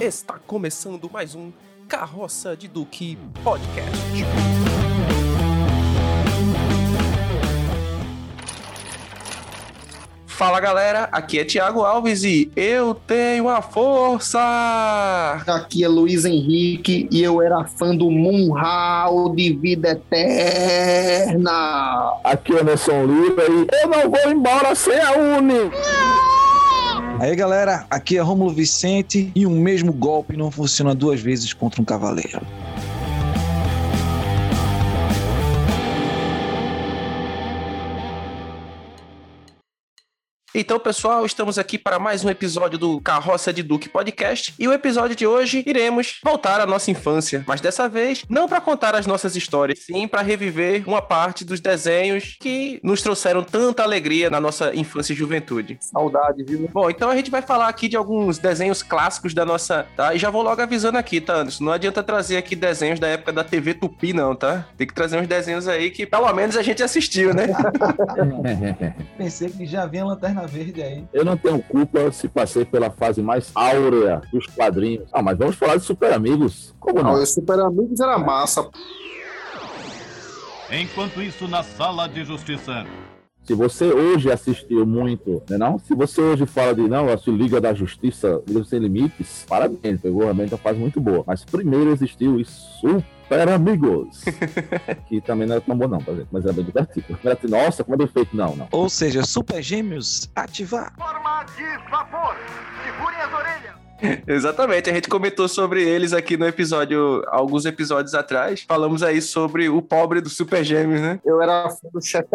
Está começando mais um Carroça de Duque Podcast. Fala galera, aqui é Thiago Alves e eu tenho a força! Aqui é Luiz Henrique e eu era fã do Munhal de Vida Eterna. Aqui é Nelson Lira e eu não vou embora sem a Uni. Aí galera, aqui é Rômulo Vicente e o mesmo golpe não funciona duas vezes contra um cavaleiro. Então, pessoal, estamos aqui para mais um episódio do Carroça de Duque Podcast. E o episódio de hoje iremos voltar à nossa infância, mas dessa vez não para contar as nossas histórias, sim para reviver uma parte dos desenhos que nos trouxeram tanta alegria na nossa infância e juventude. Saudade, viu? Bom, então a gente vai falar aqui de alguns desenhos clássicos da nossa, tá? E já vou logo avisando aqui, tá, Anderson? Não adianta trazer aqui desenhos da época da TV Tupi, não, tá? Tem que trazer uns desenhos aí que pelo menos a gente assistiu, né? Pensei que já vinha lanterna verde aí. Eu não tenho culpa se passei pela fase mais áurea dos quadrinhos. Ah, mas vamos falar de Super Amigos. Como Não, não? Super Amigos era massa. Enquanto isso, na sala de justiça. Se você hoje assistiu muito, né não? Se você hoje fala de, não, a Liga da Justiça, Liga Sem Limites, parabéns, pegou realmente uma fase muito boa. Mas primeiro existiu os Super Amigos, que também não era tão bom não, tá vendo? mas era bem divertido. Era assim, Nossa, como é bem feito. Não, não. Ou seja, Super Gêmeos ativar. Forma de vapor. Segurem as orelhas. Exatamente, a gente comentou sobre eles aqui no episódio, alguns episódios atrás. Falamos aí sobre o pobre do Super Gêmeos, né? Eu era fã do chefe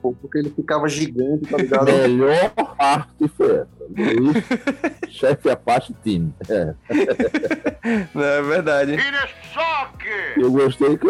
pô, porque ele ficava gigante, tá ligado? Melhor parte foi essa. Luiz, Chefe Apache Team. É. Não, é verdade. Eu gostei que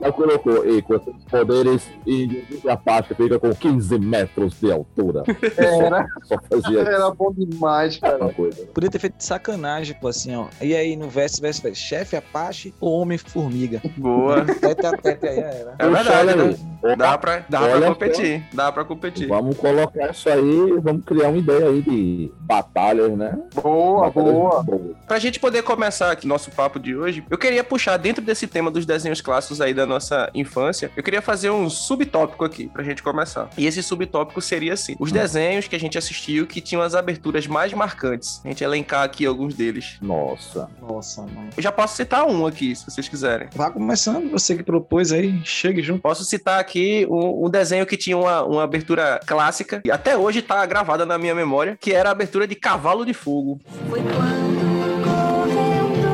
ela colocou e com esses poderes e o Apache fica com 15 metros de altura. Era, Só fazia era bom demais, cara. uma coisa. Podia ter feito de sacanagem, pô, assim, ó. E aí no verso, verso, verso, chefe Apache ou Homem-Formiga? Boa. Tete a tete aí, era. É Puxa, verdade, olha né? Dá pra, dá pra competir. Dá pra competir. Vamos colocar isso aí, vamos criar uma ideia aí de batalhas, né? Boa, Batalhas boa. Pra gente poder começar aqui nosso papo de hoje, eu queria puxar dentro desse tema dos desenhos clássicos aí da nossa infância, eu queria fazer um subtópico aqui pra gente começar. E esse subtópico seria assim: os desenhos que a gente assistiu que tinham as aberturas mais marcantes. A gente elencar aqui alguns deles. Nossa. Nossa, mano. Eu já posso citar um aqui, se vocês quiserem. Vá começando, você que propôs aí, chegue junto. Posso citar aqui um, um desenho que tinha uma, uma abertura clássica, e até hoje tá gravada na minha memória, que era a abertura de Cavalo de Fogo. Foi quando correndo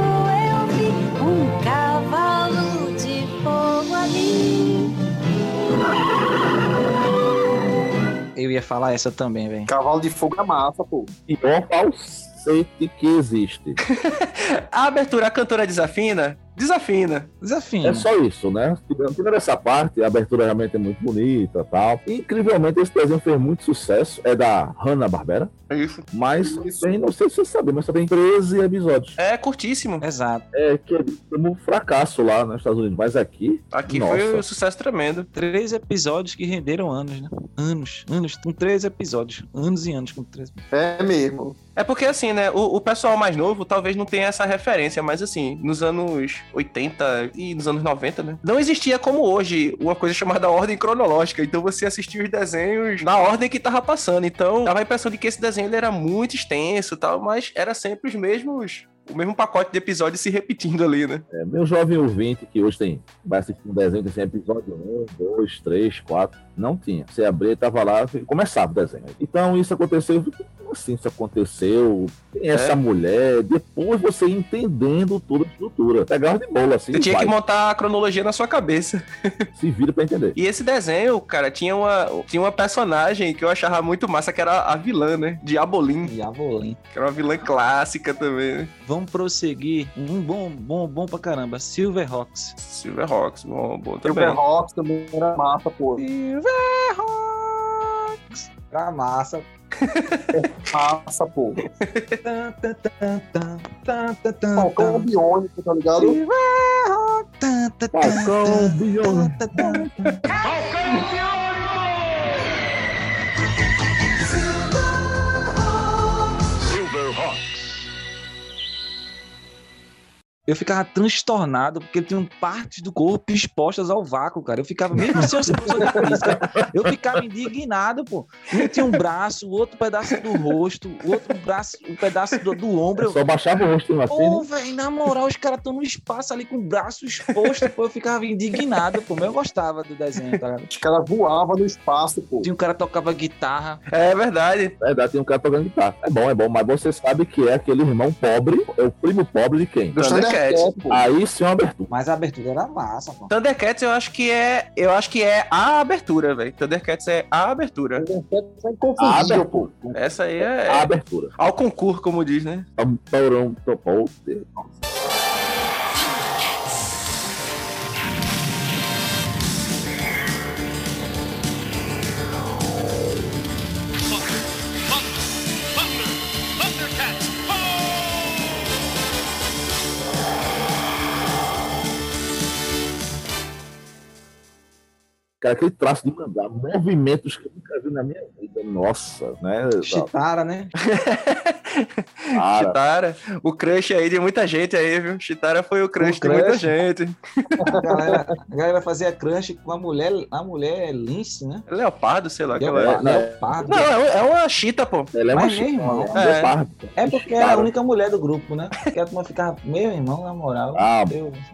eu vi um cavalo de fogo ali. Eu ia falar essa também, velho. Cavalo de fogo é massa, pô. Pior falsete que existe. A abertura, a cantora desafina? Desafina. Desafio. É só isso, né? Tirando essa parte, a abertura realmente é muito bonita tal. E, incrivelmente, esse desenho fez muito sucesso. É da Hanna-Barbera. É isso. Mas, Isso. tem, não sei se você sabe, mas só tem 13 episódios. É curtíssimo. Exato. É que é como um fracasso lá nos Estados Unidos. Mas aqui, Aqui Nossa. foi um sucesso tremendo. Três episódios que renderam anos, né? Anos, anos, com três episódios. Anos e anos com três. É mesmo. É porque assim, né? O, o pessoal mais novo talvez não tenha essa referência, mas assim, nos anos 80 e nos anos 90, né? Não existia como hoje uma coisa chamada ordem cronológica. Então você assistia os desenhos na ordem que tava passando. Então dava a impressão de que esse desenho era muito extenso e tal, mas era sempre os mesmos. O mesmo pacote de episódios se repetindo ali, né? é, meu jovem ouvinte, que hoje tem, vai assistir um desenho que tem episódio 1, 2, 3, 4, não tinha. Você abria, tava lá, começava o desenho. Então isso aconteceu, como assim isso aconteceu? Quem é, essa mulher? Depois você entendendo toda a estrutura. Pegava de bola, assim, Você tinha vai, que montar a cronologia na sua cabeça. se vira pra entender. E esse desenho, cara, tinha uma, tinha uma personagem que eu achava muito massa, que era a vilã, né? Diabolim, Diabolim. que era uma vilã clássica também, né? Vamos prosseguir. Um bom, bom, bom pra caramba. Silverhawks. Silverhawks, bom, bom também. Rock também era massa, pô. Silverhawks. Pra massa. Massa, pô. Falcão biônico, tá ligado? Tan, tan, Falcão Biônico. Eu ficava transtornado, porque tinham partes do corpo expostas ao vácuo, cara. Eu ficava, mesmo se eu fosse professor de física, eu ficava indignado, pô. Um tinha um braço, o outro pedaço do rosto, o outro braço, o pedaço do, do ombro. Eu só baixava o rosto assim, Pô, né? velho, na moral, os caras estão no espaço ali com o braço exposto, pô. Eu ficava indignado, pô. Mas eu gostava do desenho, tá ligado? Os caras voavam no espaço, pô. Tinha um cara que tocava guitarra. É verdade. É verdade, tem um cara tocando guitarra. É bom, é bom, mas você sabe que é aquele irmão pobre, é o primo pobre de quem? Do Thundercats. Pô. Aí sim é uma abertura. Mas a abertura era massa, pô. Thundercats eu acho que é. Eu acho que é a abertura, velho. Thundercats é a abertura. Thundercats é inconfundível, pô. Essa aí A é. abertura. Ao concurso, como diz, né? Taurão, topou. Cara, aquele traço de mangá, movimentos que eu nunca vi na minha vida. Nossa, né? Chitara, né? Chitara. O crush aí de muita gente aí, viu? Chitara foi o crush, O de muita crush. gente. A galera, a galera fazia crunch com a mulher, a mulher lince, né? Leopardo, sei lá. Leo- Aquela... não. Leopardo. Não, é é uma chita, pô. ela é uma Mas, chita, irmão, é. é. leopardo. É porque era a única mulher do grupo, né? Porque a turma ficava, meu irmão, na moral. Ah.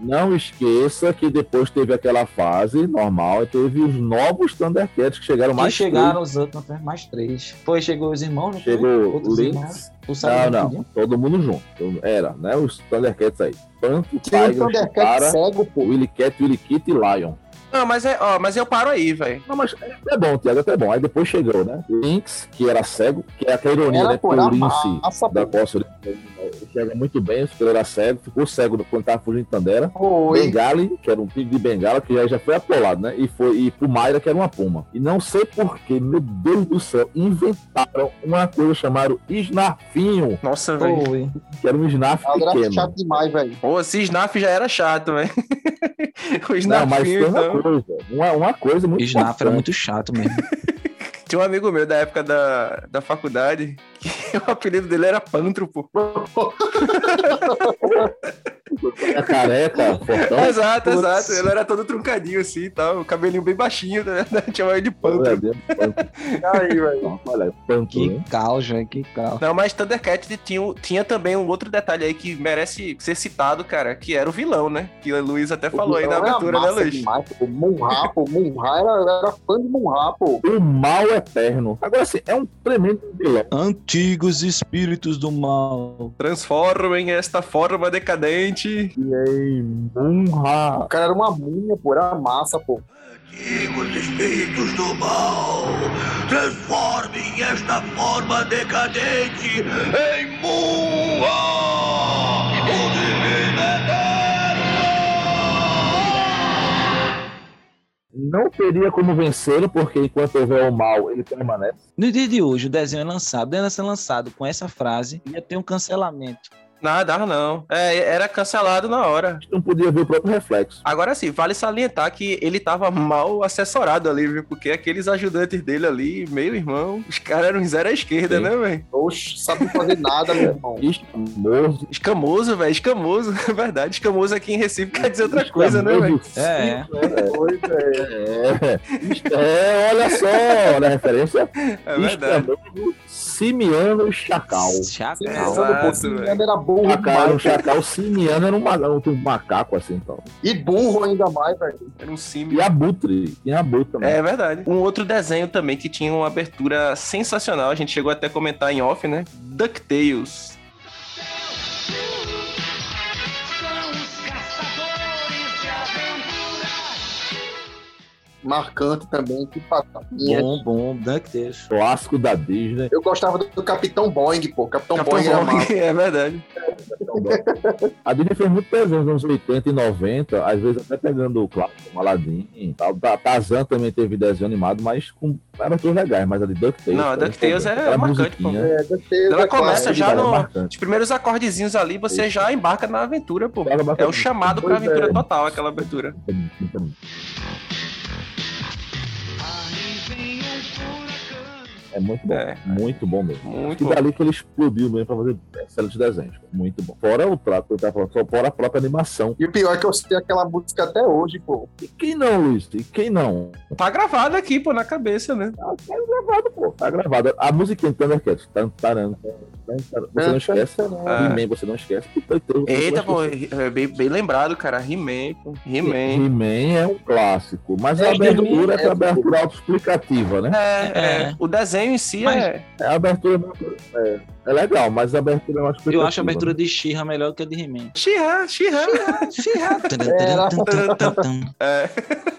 Não esqueça que depois teve aquela fase normal e teve os novos Thundercats que chegaram Aí mais chegaram os outros, né? mais três. Foi, chegou os irmãos, não foi? Chegou Outros irmãos. Lynx. Tu sabe Não, não, tudinho? todo mundo junto. Era, né? Os Thundercats aí. Tanto Tinha Tiger, Thundercat Chitara, cego, pô. Willy Cat, Willy Kit e Lion. Não, mas é, ó, mas eu paro aí, velho. Não, mas é é bom, Tiago, até bom. Aí depois chegou, né? Lynx, que era cego, que é aquela ironia, Era, né? Porque o Lince massa, da. Costa ele enxerga muito bem, porque ele era cego, ficou cego quando tava fugindo de Tandera. Foi. Bengali, que era um tigre de bengala, que já, já foi atolado, né? E foi e pro Mayra, que era uma puma. E não sei porquê, meu Deus do céu, inventaram uma coisa chamada Snarfinho, Nossa, velho. Que era um Snarf Ela era pequeno. chato demais, velho. Pô, esse Snaf já era chato, velho. o Não, mas então. Coisa, uma, uma coisa muito Snaf era muito chato mesmo. Tinha um amigo meu da época da, da faculdade que o apelido dele era Pantro, pô. A careca, fortão. exato, Putz. exato. Ele era todo truncadinho assim e tal, o cabelinho bem baixinho, né? Chamava ele de panto. Aí, velho. Olha, panto, Que né? caos, velho, que caos. Não, mas Thundercat tinha, tinha também um outro detalhe aí que merece ser citado, cara, que era o vilão, né? Que a Luiz até falou aí na Era abertura, né, Luiz? demais, pô. Munra, pô. Munra era, era fã de Munra, pô. O mal eterno. Agora, assim, é um tremendo vilão. Antigos espíritos do mal. Transformem esta forma decadente. E aí, Munra. O cara era uma múmia, pô. Era massa, pô. Antigos espíritos do mal, transformem esta forma decadente em Munra, o divino eterno! Não teria como vencê-lo, porque enquanto houver o mal, ele permanece. No dia de hoje, o desenho é lançado. Deve ser lançado com essa frase, ia ter um cancelamento. Nada, não. É, era cancelado na hora. Não podia ver o próprio reflexo. Agora sim, vale salientar que ele tava mal assessorado ali, viu? Porque aqueles ajudantes dele ali, meio irmão, os caras eram zero à esquerda, Sim. né, velho? Oxe, sabe fazer nada, meu irmão. Escamoso. Escamoso, velho, escamoso, é verdade. Escamoso aqui em Recife quer dizer outra coisa, né, velho? É. Foi, velho. É, é, olha só, olha a referência. É verdade. Escamoso, Simiano Chacal. Chacal. Exato, Pô, Simiano era burro Chacal, era um chacal simiano era um, ma- um macaco assim, então. E burro ainda mais, velho. Era um E símbolo. abutre, tinha abutre também. É verdade. Um outro desenho também que tinha uma abertura sensacional, a gente chegou até a comentar em off, né? DuckTales. Marcante também, que patinha. Bom, bom, DuckTales. Clássico da Disney. Eu gostava do Capitão Boing, pô. Capitão, Capitão Boing era massa. é verdade. A Disney fez muito desenho nos anos 80 e 90, às vezes até pegando o clássico, Aladdin e tal. Ta- Tarzan também teve desenho animado, mas com aberturas legais, mas a de DuckTales... Não, a DuckTales é aquela marcante, pô. É, DuckTales Ela é começa já é no. marcante. Os primeiros acordezinhos ali, você já embarca na aventura, pô. É o chamado pra Pois aventura é. total, aquela abertura. everything is full É muito bom. É. Muito bom mesmo. Muito E bom. dali que ele explodiu mesmo pra fazer excelentes desenhos. Muito bom. Fora o trato que eu tava falando, só fora a própria animação. E o pior é que eu citei aquela música até hoje, pô. E quem não, Luiz? E quem não? Tá gravado aqui, pô, na cabeça, né? Tá, tá gravado, pô. Tá gravado. A música em Thundercats. Tan, taran, tan, tan, taran. Você não esquece. Ah. He-Man, você não esquece. Eita, pô, é bem, bem lembrado, cara. He-Man, pô. He-Man. He-Man é um clássico. Mas a É, abertura é é, a abertura autoexplicativa, né? É, é. É. O desenho em si Mas- é. É, a abertura é, é legal, mas a abertura é explicativa. Eu acho a abertura de She-Ra melhor que a de He-Man. Xirra, xirra. É.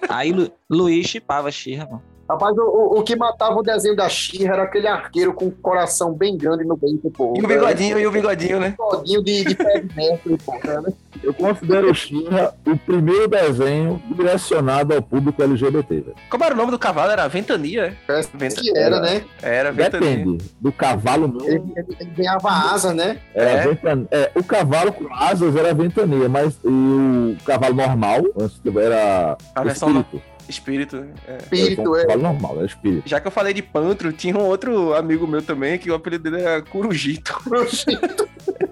Aí Lu, Luiz chipava She-Ra, pô. Rapaz, o, o, o que matava o desenho da Xirra era aquele arqueiro com o coração bem grande no peito, pô. E o bigodinho, e o bigodinho, né? bigodinho de, de pé de mestre, pô. né? Eu considero o Xirra o primeiro desenho direcionado ao público LGBT. velho. Como era o nome do cavalo? Era Ventania? é? Parece Venta- que era, né? Era Ventania. Depende. Do cavalo mesmo. Ele, ele- ele ganhava asa, né? Era É. ventania. É, o cavalo com asas era ventania, mas e o cavalo normal antes era A o versão espírito. Espírito. é. Espírito, é. um cavalo normal, era espírito. Já que eu falei de Pantro, tinha um outro amigo meu também, que o apelido dele era Curujito.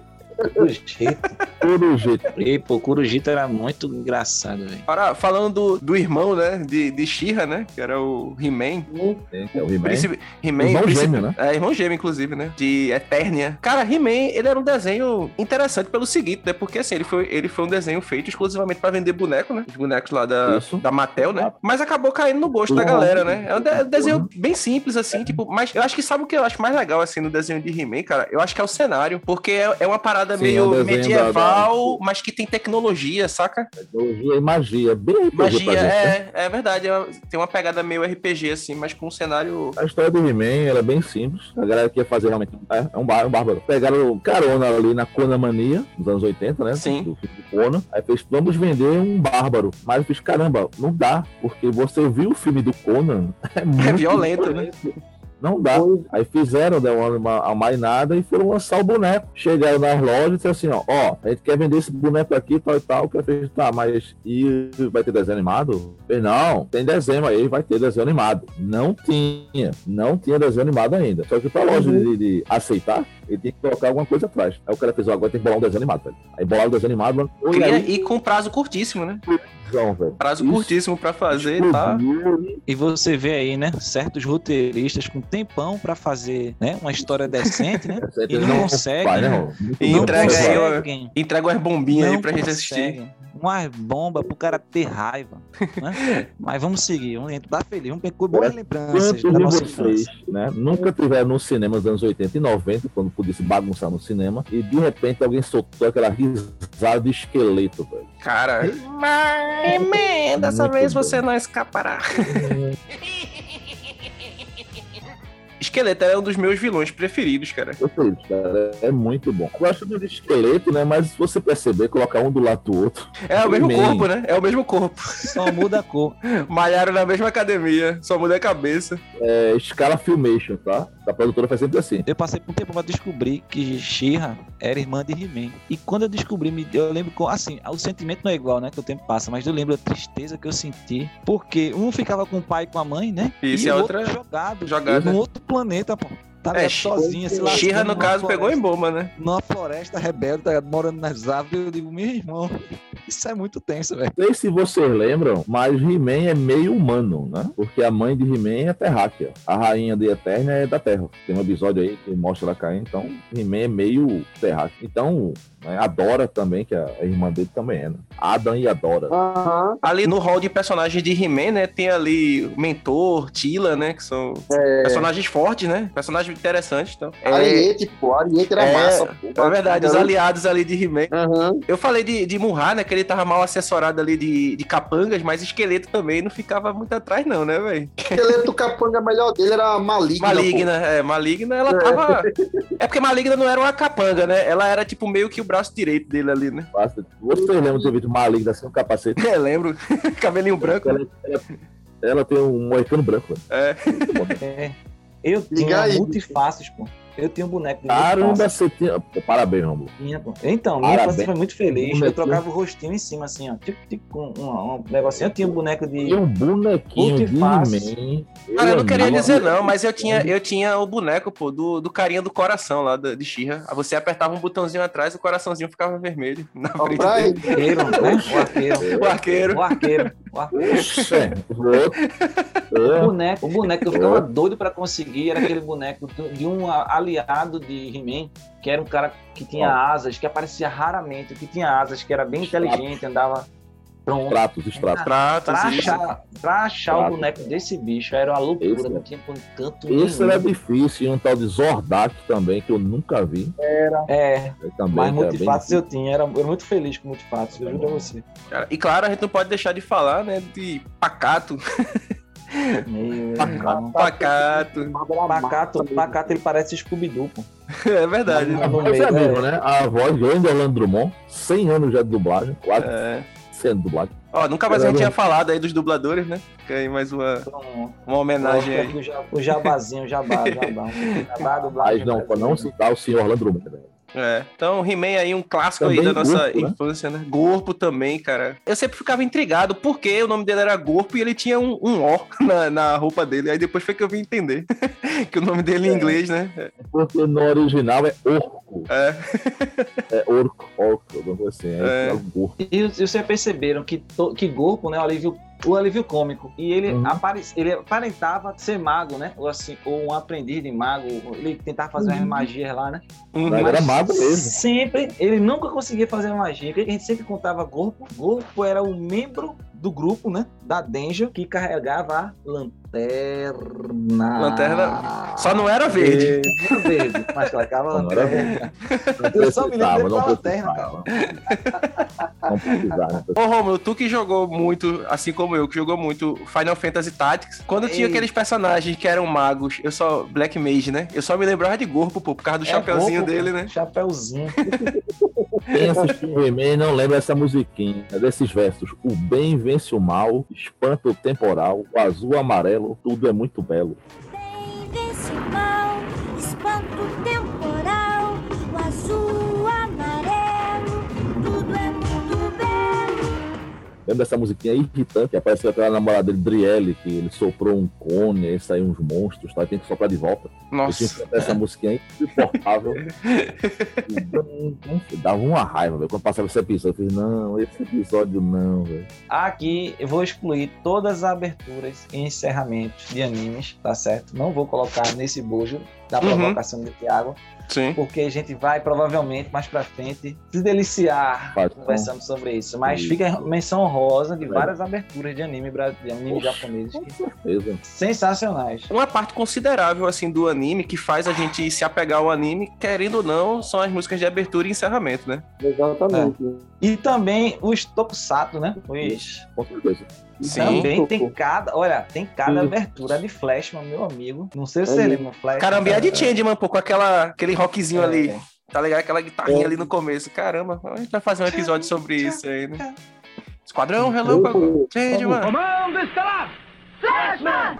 Todo jeito. E, pô, Curujito era muito engraçado, velho. Agora, falando do, do irmão, né? De, de She-Ra, né? Que era o He-Man. Que é o He-Man. Príncipe- He-Man. Irmão príncipe- gêmeo, né? É, irmão gêmeo, inclusive, né? De Eternia. Cara, He-Man, ele era um desenho interessante pelo seguinte, né? Porque, assim, ele foi, ele foi um desenho feito exclusivamente pra vender boneco, né? Os bonecos lá da, Isso. da Mattel, né? Mas acabou caindo no gosto da Uhum. galera, né? É um de- desenho bem simples, assim, tipo... Mas eu acho que sabe o que eu acho mais legal, assim, no desenho de He-Man, cara? Eu acho que é o cenário. Porque é, é uma parada Sim, meio é um medieval, mas que tem tecnologia, saca? Tecnologia e magia. Bem RPG Magia, gente, né? é, é verdade. é- tem uma pegada meio RPG, assim, mas com um cenário... A história do He-Man ela é bem simples. A galera que ia fazer realmente. É, é um, bar, um bárbaro. Pegaram carona ali na Conan Mania, nos anos 80, né? Sim. Do do Conan. Aí fez, vamos vender um bárbaro. Mas eu fiz, caramba, não dá. Porque você viu o filme do Conan. É, muito violento, né? Não dá. Aí fizeram, deram uma amainada e foram lançar o boneco. Chegaram nas lojas e disseram assim: ó, ó, a gente quer vender esse boneco aqui, tal e tal. Que fez, tá, mas e vai ter desenho animado? Eu, não, tem desenho aí, vai ter desenho animado. Não tinha, não tinha desenho animado ainda. Só que pra loja de, de aceitar, ele tinha que colocar alguma coisa atrás. Aí o cara fez, ó, agora tem que bolar um desenho animado, velho. Aí bolar o desenho animado, lançou, e aí, E com prazo curtíssimo, né? Prazo Isso curtíssimo pra fazer, tá? explodiu e E você vê aí, né? Certos roteiristas com tempão pra fazer, né? Uma história decente, né? Aí E não conseguem. vai, né? Muito E entrega aí, ó, conseguem. Entrega umas bombinhas aí Não pra gente assistir. Conseguem. Uma bomba pro cara ter raiva. Né? Mas vamos seguir, vamos estar feliz, vamos com boas lembranças da nossa vocês, infância. né, nunca tiveram no cinema nos anos 80 e 90, quando podia se bagunçar no cinema, e de repente alguém soltou aquela risada de esqueleto, velho. Cara, mas man, dessa Muito vez bom. você não escapará. Esqueleto é um dos meus vilões preferidos, cara. Eu falei, cara, é muito bom. Eu gosto do esqueleto, né, mas se você perceber, colocar um do lado do outro, É o mesmo Man. corpo, né? É o mesmo corpo. Só muda a cor. Malharam na mesma academia, só muda a cabeça. é escala Filmation, tá? A produtora faz sempre assim. Eu passei por um tempo pra descobrir que She-Ra era irmã de He-Man. E quando eu descobri, eu lembro, com- assim, o sentimento não é igual, né, que o tempo passa, mas eu lembro a tristeza que eu senti, porque um ficava com o pai e com a mãe, né? Isso, e e o a outro outra jogado, jogada. num outro planeta, pô. Tá É, sozinha, se lascando Xirra, no caso, pegou em floresta. bomba, né? Numa floresta rebelde, tá morando nas árvores, eu digo, meu irmão, isso é muito tenso, velho. Não sei se vocês lembram, mas He-Man é meio humano, né? Porque a mãe de He-Man é terráquea. A rainha de Eterna é da Terra. Tem um episódio aí que mostra ela caindo. Então, He-Man é meio terráqueo. Então, né, a Dora também, que a a irmã dele também é, né? Adam e a Dora. Aham. Ali no hall de personagens de He-Man, né? Tem ali o Mentor, Tila, né? Que são É, personagens fortes, né? Personagens interessantes. Então. É, Ariete, pô. Ariete era é, massa, pô. é verdade, os aliados ali de He-Man. Aham. Eu falei de, de Munra, né? Que ele tava mal assessorado ali de, de capangas, mas esqueleto também não ficava muito atrás, não, né, velho? Esqueleto capanga melhor dele era maligna. Maligna, é, Maligna, ela tava. É porque Maligna não era uma capanga, né? Ela era tipo meio que o braço direito dele ali, né? Basta. Vocês lembram de ter visto Maligna sem um capacete? É, lembro. Cabelinho branco. Ela, ela- ela tem um moicano branco. velho. É. É. Eu tinha multifaces, pô. Eu tinha um boneco de Caramba, você tinha. Pô, Parabéns, Romulo. Tinha, pô. Então, minha Parabéns. infância foi muito feliz. Eu trocava o rostinho em cima, assim, ó. Tipo, tipo com um, um negocinho. Eu tinha um boneco de. E um bonequinho de. Cara, eu não queria dizer não, mas eu tinha, eu tinha o boneco, pô, do, do carinha do coração lá de Xirra. Aí Você apertava um botãozinho atrás e o coraçãozinho ficava vermelho. Na frente Pra dele. né? O arqueiro. O arqueiro. O arqueiro. O arqueiro. Oxe, o boneco, o boneco que eu ficava doido pra conseguir era aquele boneco de um aliado de He-Man, que era um cara que tinha asas, que aparecia raramente, que tinha asas, que era bem inteligente, andava pronto. Tratos, extratos. Pratos, Pra isso. achar, pra achar o boneco desse bicho era uma loucura, Esse- não tinha Esse nenhum. era difícil. E um tal de Zordak também, que eu nunca vi. É, Eu também, mas era bem multifatos eu tinha, era, eu era muito feliz com multifatos, eu juro a você. Cara, E claro, a gente não pode deixar de falar, né, de pacato. Meu Pacato. irmão. Pacato. Pacato, Pacato ele parece Scooby-Doo, pô. É verdade. Tá Mas é mesmo, né? A voz grande Orlando Drummond, 100 anos já de dublagem, quase É. sendo dublagem. Ó, nunca mais a gente tinha falado aí dos dubladores, né? Fica aí mais uma, uma homenagem aí. O, ja- o jabazinho, o jabá, o jabá. Jabá, dublagem Mas não, pra não citar o senhor Orlando Drummond. né? É. Então, He-Man aí, um clássico Também aí da nossa Gorpo, né? infância, né? Gorpo também, cara. Eu sempre ficava intrigado porque o nome dele era Gorpo e ele tinha um, um O na, na roupa dele. Aí depois foi que eu vim entender que o nome dele em inglês, né? Porque no original é orco. É. É orco, orco, alguma coisa assim. É, É. é o gorpo. E, e vocês perceberam que, to- que Gorpo, né, o alívio, o alívio cômico, e ele, Uhum. apare, ele aparentava ser mago, né? Ou assim, ou um aprendiz de mago, ele tentava fazer Uhum. umas magias lá, né? Uhum. Mas era mago mesmo. Sempre, ele nunca conseguia fazer magia. porque A gente sempre contava Gorpo. Gorpo era o membro do grupo, né? Da Danger, que carregava a lanterna. Lanterna- Só não era verde. Não era verde, mas carregava a lanterna. Eu só me lembro precisava, dele não com a lanterna. Não precisava. Ô, Romulo, tu que jogou muito, assim como eu, que jogou muito Final Fantasy Tactics, quando tinha Ei. aqueles personagens que eram magos, eu só. Black Mage, né? Eu só me lembrava de Gorpo, pô, por causa do É chapeuzinho Gorpo, dele, né? Chapeuzinho. Quem assistiu o He-Man não lembra essa musiquinha, é desses versos. O bem vence o mal, espanta o temporal, o azul o amarelo, tudo é muito belo. Bem vence o mal, espanto temporal, Lembra dessa musiquinha irritante que apareceu aquela namorada dele, Brielle, que ele soprou um cone, aí saiu uns monstros, tá? tem que soprar de volta. Eu tinha que Nossa. essa musiquinha insuportável. Dava uma raiva, velho. Quando passava esse episódio, eu falei, não, esse episódio não, velho. Aqui eu vou excluir todas as aberturas e encerramentos de animes, tá certo? Não vou colocar nesse bojo da Uhum. provocação de Thiago, Sim. porque a gente vai provavelmente mais pra frente se deliciar Vai, conversando sobre isso. Mas Isso. fica a menção honrosa de É. várias aberturas de anime, de anime japoneses Com certeza. sensacionais. Uma parte considerável, assim, do anime que faz a gente se apegar ao anime, querendo ou não, são as músicas de abertura e encerramento, né? Exatamente. E também os tokusatsu, né? Os Com certeza. Sim. Também tem cada, olha, tem cada Sim. abertura de Flashman, meu amigo. Não sei se você lembra, Flash. Caramba, de Changeman, pô, com aquela, aquele rockzinho É. ali, tá ligado? Aquela guitarrinha É. ali no começo. Caramba, a gente vai fazer um episódio sobre isso aí, né? Esquadrão Relâmpago, Changeman. Comando estelar! Flashman!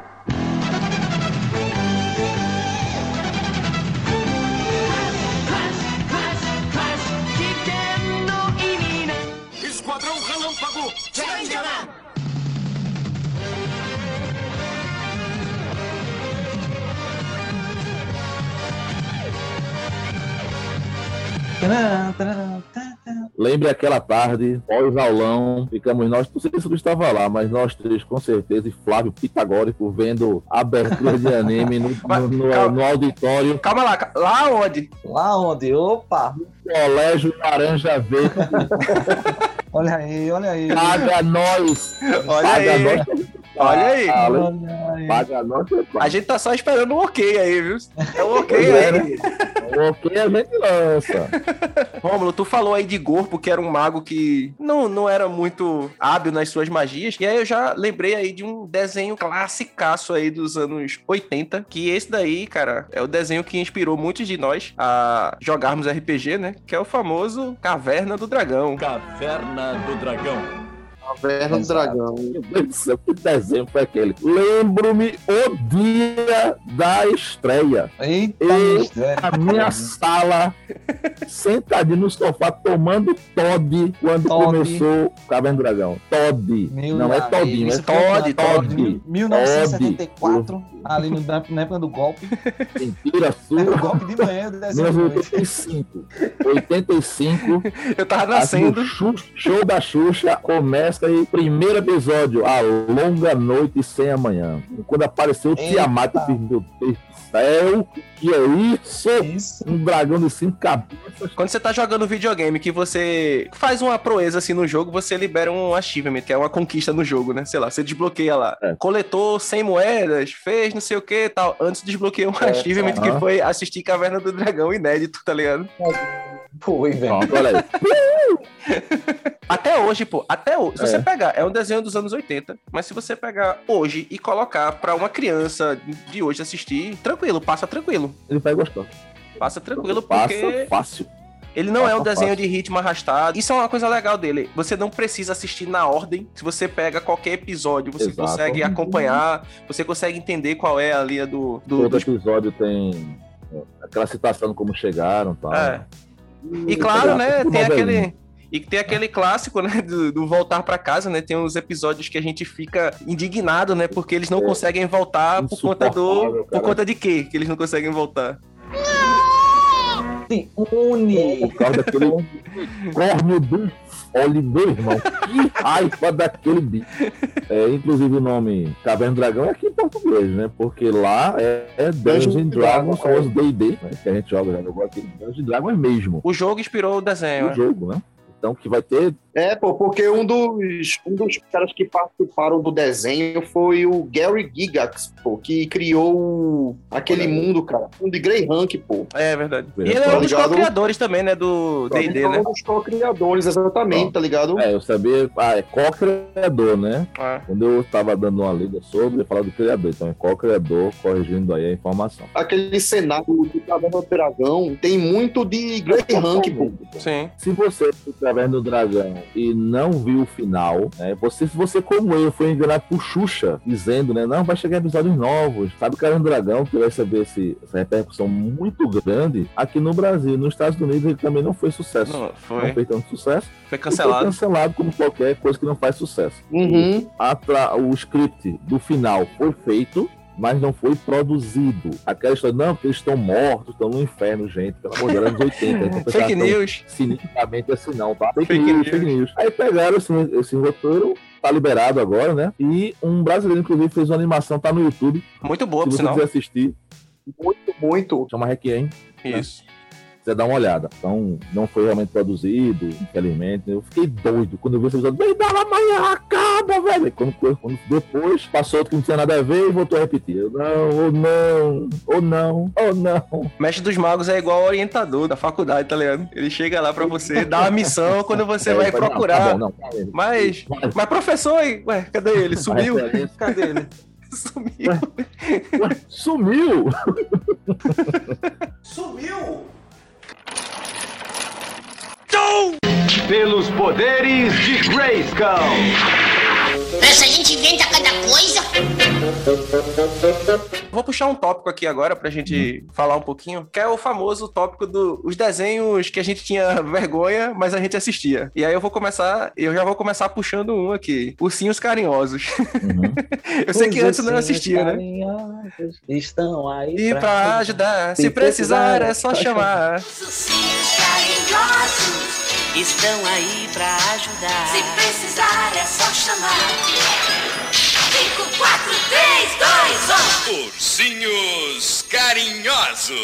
Lembre aquela tarde, pós-aulão, ficamos nós, não sei se tu estava lá, mas nós três com certeza, e Flávio Pitagórico vendo abertura de anime no, no- no- Calma. no auditório, Calma lá, lá onde? Lá onde? Opa! Colégio Laranja Verde, Olha aí, olha aí. paga nós, Olha paga aí, nós. Olha aí. Olha aí. Paga nós, A gente tá só esperando o ok aí, viu? É o ok é, aí. o que a gente lança. Rômulo, tu falou aí de Gorpo, que era um mago que não, não era muito hábil nas suas magias. E aí eu já lembrei aí de um desenho classicaço aí dos anos 80, que esse daí, cara, é o desenho que inspirou muitos de nós a jogarmos RPG, né? Que é o famoso Caverna do Dragão. Caverna do Dragão. Caverna do. Dragão. Meu Deus do céu, que desenho foi aquele? Lembro-me o dia da estreia. Eita. A minha sala, sentadinho no sofá, tomando Todd quando Todd. começou Caverna do Dragão. Todd. Meu Não é Todinho, é foi Todd? Todd. 1974, ali no, na época do golpe. Mentira Era sua. o golpe de manhã do desenho de noite. 1985. 85. Eu tava Assim, nascendo. show da Xuxa começa aí, primeiro episódio, A Longa Noite Sem Amanhã. Quando apareceu o. Tiamat, eu fiz, meu Deus do céu, que é isso? Isso. Um dragão de cinco cabeças. Quando você tá jogando videogame, que você faz uma proeza assim no jogo, você libera um achievement, que é uma conquista no jogo, né? Sei lá, você desbloqueia lá. É. Coletou 100 moedas, fez não sei o que e tal. Antes desbloqueia um É, achievement que aham. foi assistir Caverna do Dragão inédito, tá ligado? Foi, velho. Pronto, olha aí. Até hoje, pô, até hoje. Se É. você pegar, é um desenho dos anos 80, mas se você pegar hoje e colocar pra uma criança de hoje assistir, tranquilo, passa tranquilo. Ele vai gostar. Passa tranquilo, Passa porque fácil. ele não é um passa desenho fácil. de ritmo arrastado. Isso é uma coisa legal dele. Você não precisa assistir na ordem. Se você pega qualquer episódio, você Exato. consegue acompanhar, você consegue entender qual é a linha do. do, Todo dos- episódio tem é, aquela citação como chegaram e tal. É. E claro, né, tem aquele. E tem aquele clássico, né, do, do voltar pra casa, né? Tem uns episódios que a gente fica indignado, né? Porque eles não É. conseguem voltar por conta do. Por conta de quê que eles não conseguem voltar? Se une. Por causa daquele corno do Olha, meu irmão, que raiva daquele bicho. É, inclusive o nome Caverna do Dragão é aqui em português, né? Porque lá é, é Dungeons and Dragons, são os D&D, né? que a gente joga, já jogou aqui. Dungeons and Dragons mesmo, O jogo inspirou o desenho. o né? jogo, né? Então que vai ter É, pô, porque um dos, um dos caras que participaram do desenho foi o Gary Gigax, pô, que criou aquele mundo, cara. Um de Grey Rank, pô. É verdade. E ele é um dos Tá co-criadores também, né? Do D&D, Ele né? um dos co-criadores, exatamente, tá ligado? É, eu sabia. Ah, é co-criador, né? Ah. Quando eu estava dando uma lida sobre, eu falar do criador. Então é co-criador, corrigindo aí a informação. Aquele cenário do Caverna do Dragão tem muito de Grey Rank, pô. Sim. Se você for Caverna do Dragão e não viu o final, né? Você, se você, como eu, foi enganado por Xuxa, dizendo, né? Não, vai chegar episódios novos. Sabe, Caverna do Dragão, que vai receber esse, essa repercussão muito grande aqui no Brasil. Nos Estados Unidos ele também não foi sucesso. Não, Não foi. fez tanto sucesso. Foi E Foi cancelado. cancelado como qualquer coisa que não faz sucesso. Uhum. A tra- o script do final foi feito, mas não foi produzido. Aquela história, não, porque eles estão mortos, estão no inferno, gente. Pelo amor de Deus, anos 80. Então, Fake news. Cinicamente assim, não, tá? Fake, Fake news, news. fake news. Aí pegaram esse, esse roteiro, tá liberado agora, né? E um brasileiro, inclusive, fez uma animação, tá no YouTube. Muito boa, Se você quiser assistir, Muito, muito. chama Requiem. Isso. Você dá uma olhada. Então, não foi realmente produzido, infelizmente. Eu fiquei doido quando eu vi esse episódio. Vem dar amanhã, acaba, velho. Quando, quando depois passou outro que não tinha nada a ver e voltou a repetir. Eu, não, ou não, ou não, ou não. Mestre dos Magos é igual ao orientador da faculdade, tá ligado? Ele chega lá pra você, dá uma missão quando você Aí vai falei, procurar. Não, tá bom, não. Tá Mas, mas professor, hein? ué, cadê ele? Sumiu? Cadê ele? Sumiu. Ué, Sumiu! Sumiu! Pelos poderes de Grayskull. Essa gente inventa cada coisa. Vou puxar um tópico aqui agora pra gente falar um pouquinho, que é o famoso tópico dos desenhos que a gente tinha vergonha, mas a gente assistia. E aí eu vou começar, eu já vou começar puxando um aqui. Ursinhos Carinhosos. Uhum. Eu sei que antes não assistia, né? carinhosos Estão aí. E pra ajudar, se Se precisar, precisar, é só só chamar. Os ursinhos carinhosos Estão aí pra ajudar. Se precisar é só chamar 5, 4, 3, 2, 1 Ursinhos Carinhosos.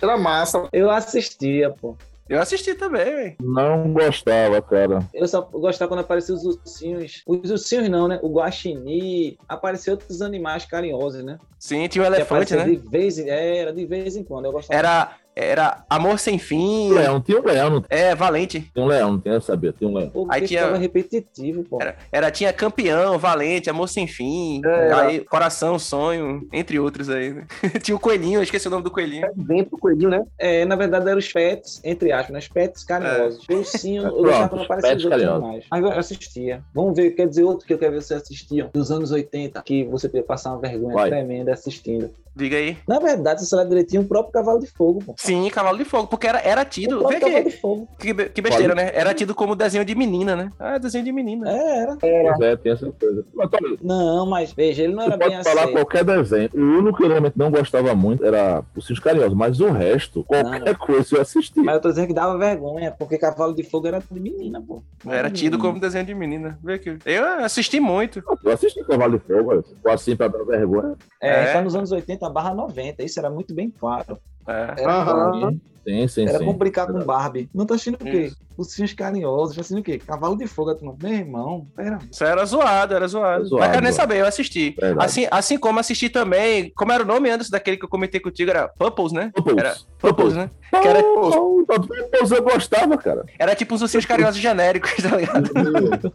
Era massa. Eu assistia, pô. Eu assisti também, velho. Não gostava, cara. Eu só gostava quando apareciam os ursinhos. Os ursinhos não, né? O guaxinim. Apareceu outros animais carinhosos, né? Sim, tinha um Que elefante, né? De vez em, é, era de vez em quando. Eu gostava. Era, Era Amor Sem Fim. Leão, tinha um leão, não É, Valente. tinha um leão, não tinha saber, tinha um leão. Pô, Aí tinha- repetitivo, pô. Era, era- tinha Campeão, Valente, Amor Sem Fim, É. aí, Coração, Sonho, entre outros aí. né? tinha o Coelhinho, eu esqueci o nome do Coelhinho. Dentro do coelhinho, né? É, na verdade eram os pets, entre aspas, né? Os pets carinhosos. Eu sim, eu deixava não pets os outros animais. Aí eu assistia. Vamos ver, quer dizer outro que eu quero ver se vocês assistiam. Dos anos 80, que você podia passar uma vergonha Vai. tremenda assistindo. Diga aí. Na verdade, se você olhar direitinho, o próprio Cavalo de Fogo, pô. Sim, Cavalo de Fogo, porque era, era tido. Vê que, de Fogo. que, que besteira, né? Era tido como desenho de menina, né? Ah, desenho de menina. É, era. Pois é, tem essa coisa. Mas, olha, Não, mas veja, ele não Você era bem pode falar aceito. qualquer desenho. O único que eu realmente não gostava muito era os Cinhos Carinhosos, mas o resto, qualquer coisa eu assistia. Mas eu tô dizendo que dava vergonha, porque Cavalo de Fogo era de menina, pô. Era tido como desenho de menina. Vê aqui. Eu assisti muito. Eu assisti Cavalo de Fogo, ficou assim pra dar vergonha. É, É. só nos anos 80 barra 90, isso era muito bem claro. É. Era, Aham. Sim, sim, era sim. como brincar com Barbie. Não tá assistindo o quê? Os Cinhos Carinhosos, tá assistindo o quê? Cavalo de Fogo, a turma. Meu irmão, pera. Isso era zoado, era zoado. Zoado, Mas quero nem saber, eu assisti. Verdade. Assim, assim como assisti também. Como era o nome antes daquele que eu comentei contigo? Era Pupils, né? Pupils. Era Pupils, né? Que era, Não, Pupils eu gostava, cara. era tipo uns ursinhos carinhosos genéricos, tá ligado?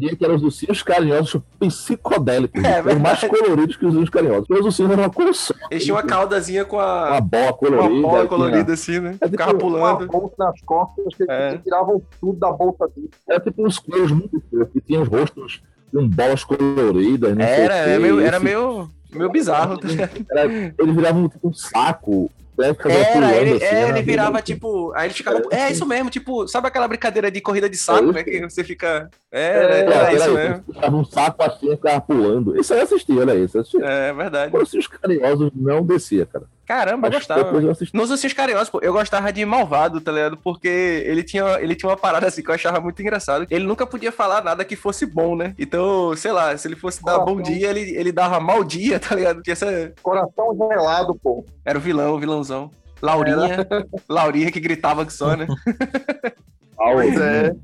Diria que eram os ursinhos carinhosos psicodélicos. É, Eram mais coloridos que os ursinhos carinhosos. Porque os ursinhos eram uma cor só. Eles tinham uma caudazinha com Uma a. bola Uma colorida. bola tinha- colorida assim, né? É tipo Ficava Uma pulando. bolsa nas costas que É. tiravam tudo da bolsa dele. Era tipo uns coelhos muito fofos, que tinham os rostos com bolas coloridas. Não sei Era, o quê. era meio, era meio, meio bizarro. era- Eles viravam tipo um saco. Né, Era, ele, assim, é, ele virava tipo. Aí ele ficava. É, isso mesmo, tipo, sabe aquela brincadeira de corrida de saco, isso. né? Que você fica. É, era, É, era era isso isso, mesmo. Ficava um saco assim e ficava pulando. Isso aí eu assisti, olha isso. Eu assisti. É verdade. Agora, se os carinhosos não descia, cara. Caramba, eu gostava. eu. Nos Ursinhos Carinhosos, pô, eu gostava de Malvado, tá ligado? Porque ele tinha, ele tinha uma parada assim que eu achava muito engraçado. Ele nunca podia falar nada que fosse bom, né? Então, sei lá, se ele fosse dar Coração. bom dia, ele, ele dava mal dia, tá ligado? Porque essa Coração gelado, pô. era o vilão, o vilãozão. Laurinha, Laurinha que gritava que só, né? Pois é.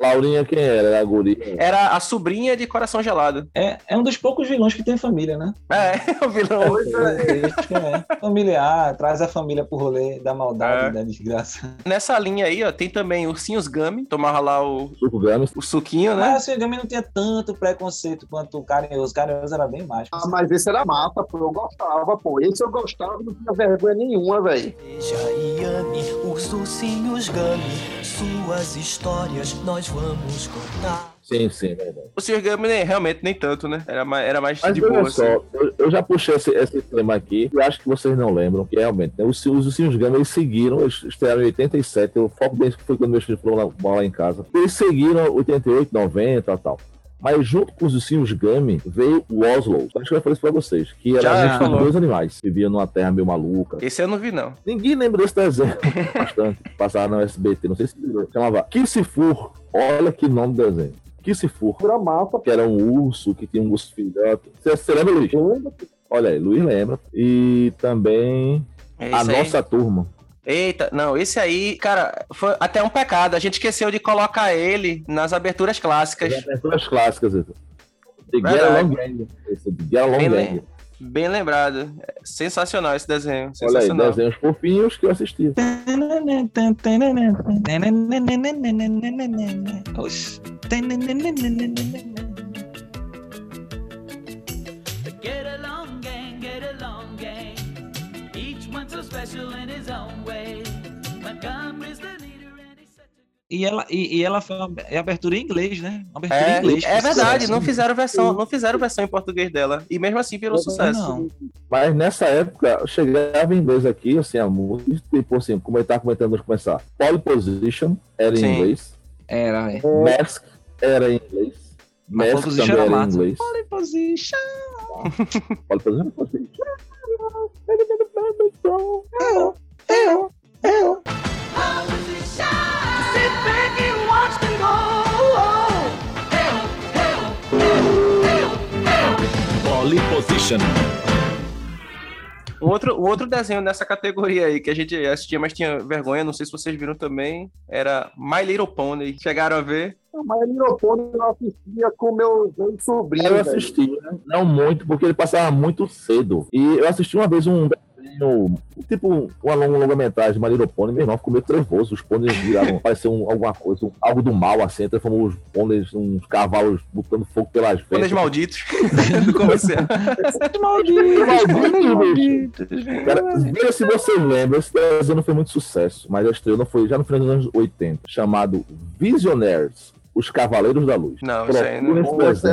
Laurinha, quem era? Era a guria. Era a sobrinha de Coração Gelado. É, é um dos poucos vilões que tem família, né? É, o vilão. Existe, é. Familiar, traz a família pro rolê da maldade, É. da desgraça. Nessa linha aí, ó, tem também Ursinhos Gummy, tomava lá o, Suco o suquinho, né? Mas o Gami não tinha tanto preconceito quanto o Carinhoso. O Carinhoso era bem mais. Ah, mas esse era massa, pô. Eu gostava, pô. Esse eu gostava e não tinha vergonha nenhuma, velho. Veja os ursinhos Gummy. Suas histórias nós vamos contar. Sim, sim, é verdade. O Sr. Gummy nem, realmente nem tanto, né? Era mais, era mais Mas de olha boa, só, assim. eu, eu já puxei esse, esse tema aqui e acho que vocês não lembram, que realmente, né, os, os Ursinhos Gama, eles seguiram, eles estrearam em 87, o foco deles foi quando meus filhos foram lá, lá em casa. Eles seguiram 88, 90 e tal. Mas junto com os Ursinhos Gummy veio o Oslo. Acho que eu já falei isso pra vocês. Que era Já, a gente falou. dois animais. que Viviam numa terra meio maluca. Esse eu não vi, não. Ninguém lembra desse desenho. Bastante. Passava no SBT. Não sei se virou. Chamava Kissifur. Olha que nome do desenho. Kissifur. Era massa, Que era um urso, que tinha um urso filhote. Você, você lembra, Luiz? Olha aí, Luiz lembra. E também É a aí. nossa turma. Eita, não, esse aí, cara, foi até um pecado. A gente esqueceu de colocar ele nas aberturas clássicas. As aberturas clássicas. esse. The Get. Along Gang. Get Along Gang. bem lembrado. Sensacional esse desenho. Olha aí, Sensacional. desenhos fofinhos que eu assistia. Oxi. E ela, e, e ela foi uma é abertura em inglês, né? Abertura em É, inglês. é verdade, sucesso. não fizeram versão, não fizeram versão em português dela. E mesmo assim virou sucesso. Não. Mas nessa época, eu chegava em inglês aqui, assim, a música, tipo assim, como eu tava comentando antes começar. Pole Position era em Sim. inglês. Era, é. Mask era em inglês. Mas Mask Pole também Position era era em inglês. Pole position. Pole Position era. Sit back and watch them go. Pole Position. Um outro, um outro desenho nessa categoria aí que a gente assistia, mas tinha vergonha, não sei se vocês viram também, era My Little Pony. Chegaram a ver? Mas Little Pony eu assistia com meus dois sobrinhos. Eu velho. assisti, né? não muito, porque ele passava muito cedo. E eu assisti uma vez um desenho, tipo uma longa, longa-metragem, My Little Pony, meu irmão ficou meio trevoso. Os pôneis viraram, pareceu um- alguma coisa, um- algo do mal, assim, transformou os pôneis, uns cavalos botando fogo pelas ventas. malditos do comercial. Maldito, bicho. Cara, veja se vocês lembram, esse desenho não foi muito sucesso, mas a estreia não foi já no final dos anos 80, chamado Visionaires, Os Cavaleiros da Luz. Não, isso aí não.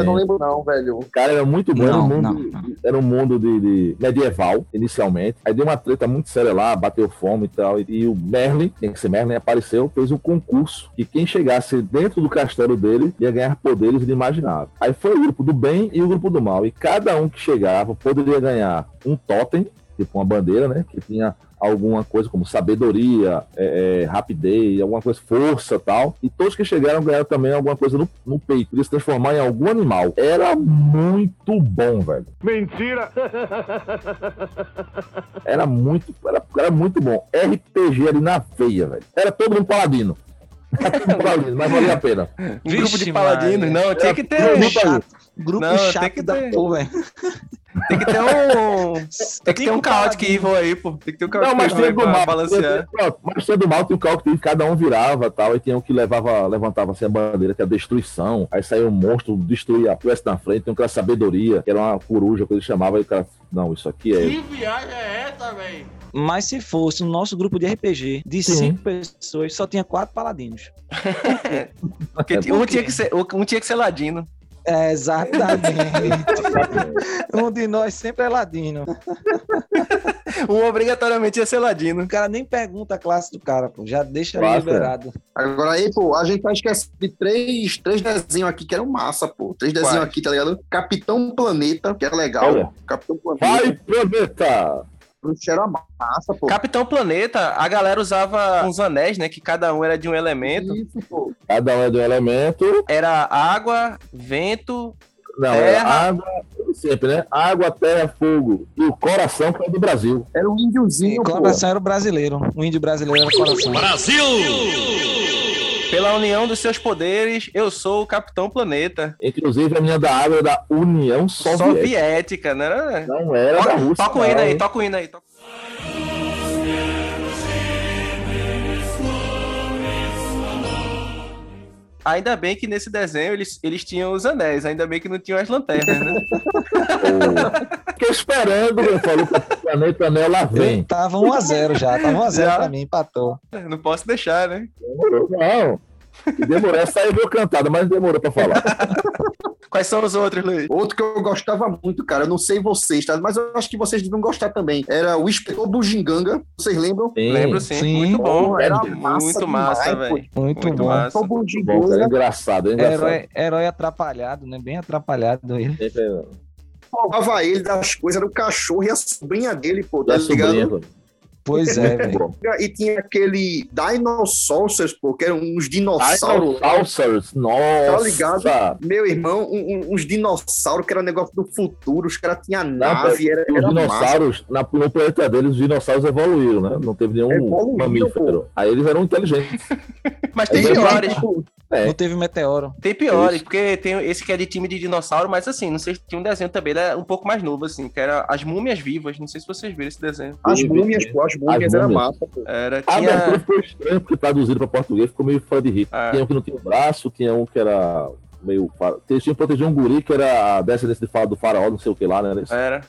não lembro não, velho. Cara, era muito bom. era um Não, mundo, não, era um mundo de, de medieval, inicialmente. Aí deu uma treta muito séria lá, bateu fome e tal. E, e o Merlin, tem que ser Merlin, apareceu, fez um concurso. E quem chegasse dentro do castelo dele ia ganhar poderes inimagináveis. Aí foi o grupo do bem e o grupo do mal. E cada um que chegava poderia ganhar um totem, tipo uma bandeira, né? Que tinha alguma coisa como sabedoria, é, é, rapidez, alguma coisa, força tal. E todos que chegaram ganharam também alguma coisa no, no peito. Podia se transformar em algum animal. Era muito bom, velho. Mentira! Era muito, era, era muito bom. RPG ali na veia, velho. Era todo mundo paladino. Mas valia a pena. Um grupo de Vixe, paladinos, Maria. não, tinha que ter. Grupo Grupo chato. Grupo Não, tem chato que da ter. porra, velho. Tem que ter um. Tem que ter um paladino. Evil aí, pô. Tem que ter um Não, Chaotic mas tinha do mal. balancear. Pronto, mas tinha do mal, tinha o cálculo que cada um virava tal, e tinha um que levava, levantava assim a bandeira, que é a destruição. Aí saiu um monstro, destruía a peça na frente, tem um que era sabedoria, que era uma coruja que ele chamava, e o cara, não, isso aqui é. viagem é essa, velho? Mas se fosse no nosso grupo de RPG, de Sim. cinco pessoas, só tinha quatro paladinos. Porque um tinha que ser, um tinha que ser ladino. É, exatamente. um de nós sempre é ladino. Um obrigatoriamente ia ser ladino. O cara nem pergunta a classe do cara, pô. Já deixa liberado. Agora aí, pô, a gente tá esquecendo de três, três desenhos aqui que eram massa, pô. Três desenhos aqui, tá ligado? Capitão Planeta, que era legal. Olha. Capitão Planeta. Vai, planeta! Isso era massa, pô. Capitão Planeta, a galera usava uns anéis, né? Que cada um era de um elemento. Isso, pô. Cada um é do elemento. Era água, vento. Não, é Terra. água, sempre, né? Água, terra, fogo. E o coração que é do Brasil. Era um índiozinho, pô. Coração era o brasileiro. O índio brasileiro era coração. Pela união dos seus poderes, eu sou o Capitão Planeta. Inclusive, a menina da água é da União Soviética. Soviética, né? Não era da Toca, Rússia. toca o hino não, aí, toca o hino aí. toca- Ainda bem que nesse desenho eles, eles tinham os anéis, ainda bem que não tinham as lanternas, né? Fiquei esperando, que o planeta anel lá vem. Eu tava 1x0 já. Tava 1x0 Já? pra mim, empatou. Não posso deixar, né? Demorou, não. Demorou, essa aí veio cantada, mas demorou pra falar. Quais são os outros, Luiz? Outro que eu gostava muito, cara, eu não sei vocês, tá? Mas eu acho que vocês deviam gostar também. Era o Inspetor Bugiganga. Vocês lembram? Sim, Lembro sim, sim. muito bom. Pô, era muito massa massa, demais, velho. Muito, Muito bom. massa. O Bom, cara, Bugiganga engraçado, é engraçado. Herói, herói atrapalhado, né? Bem atrapalhado ele. Sempre é- salvava ele das coisas, era o cachorro e a sobrinha dele, pô, tá é sobrinha, ligado? pô. Pois é, velho. E tinha aquele Dinosaurs, pô, que eram uns dinossauros. Dinosaurs, nossa. Tá ligado? Meu irmão, um- um- uns dinossauros que era negócio do futuro, os caras tinham nave, era, Os era massa. dinossauros, na, no planeta deles, os dinossauros evoluíram, né? Não teve nenhum mamífero. Aí eles eram inteligentes. Mas tem piores. É. Não teve meteoro. Tem piores, Isso. porque tem esse que é de time de dinossauro, mas assim, não sei se tinha um desenho também, era um pouco mais novo, assim, que era As Múmias Vivas. Não sei se vocês viram esse desenho. As múmias, pô, as múmias era múmias. massa, pô. Era, A abertura tinha. ficou estranho, porque traduzido para português ficou meio fora de ritmo. Ah. Tinha um que não tinha um braço, tinha um que era meio. tinham que proteger um guri que era a descendência de fa- do faraó, não sei o que lá, né? Era.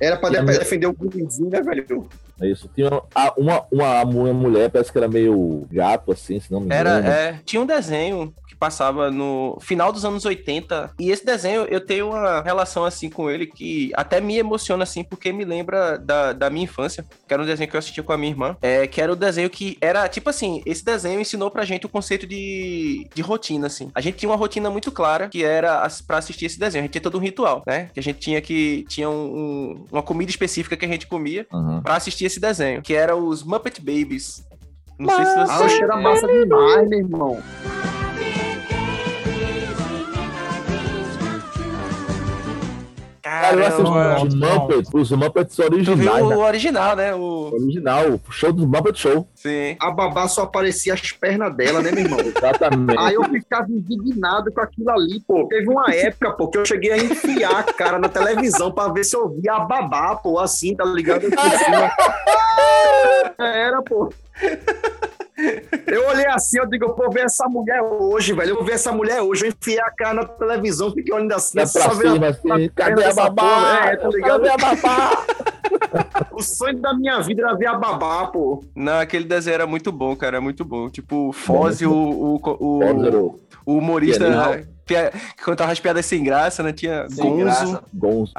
Era. Pra E a defender o gurizinho, né, velho? É isso. Tinha uma, uma, uma mulher, parece que era meio gato, assim, se não me engano. Era, é, tinha um desenho passava no final dos anos 80. E esse desenho eu tenho uma relação assim com ele que até me emociona assim, porque me lembra da, da minha infância. Que era um desenho que eu assistia com a minha irmã. É, que era o desenho que era, tipo assim, esse desenho ensinou pra gente o conceito de, de rotina, assim. A gente tinha uma rotina muito clara que era as- pra assistir esse desenho. A gente tinha todo um ritual, né? Que a gente tinha que. Tinha um- um- uma comida específica que a gente comia Uhum. pra assistir esse desenho, que era os Muppet Babies. Não sei se Ah, você. oxe, era massa demais, meu irmão. Cara, eu Caramba. os Muppets, os Muppets Tu viu originais, o né? original, né? O... Original, o show do Muppet Show. Sim. A babá só aparecia as pernas dela, né, meu irmão? Exatamente. Aí eu ficava indignado com aquilo ali, pô. Teve uma época, pô, que eu cheguei a enfiar a cara na televisão pra ver se eu via a babá, pô, assim, tá ligado? Era, pô. Eu olhei assim, eu digo, eu vou ver essa mulher hoje, velho. Eu vou ver essa mulher hoje. Eu enfiei a cara na televisão, fiquei olhando assim, Vai pra cima, assim, cadê a babá? porra? É, tá ligado? Cadê a babá? O sonho da minha vida era ver a babá, pô. Não, aquele desenho era muito bom, cara. Muito bom. Tipo, o Foz e o, o, o, o o humorista. Pia- que contava as piadas sem graça, né? Tinha Sem Gonzo, graça. Gonzo.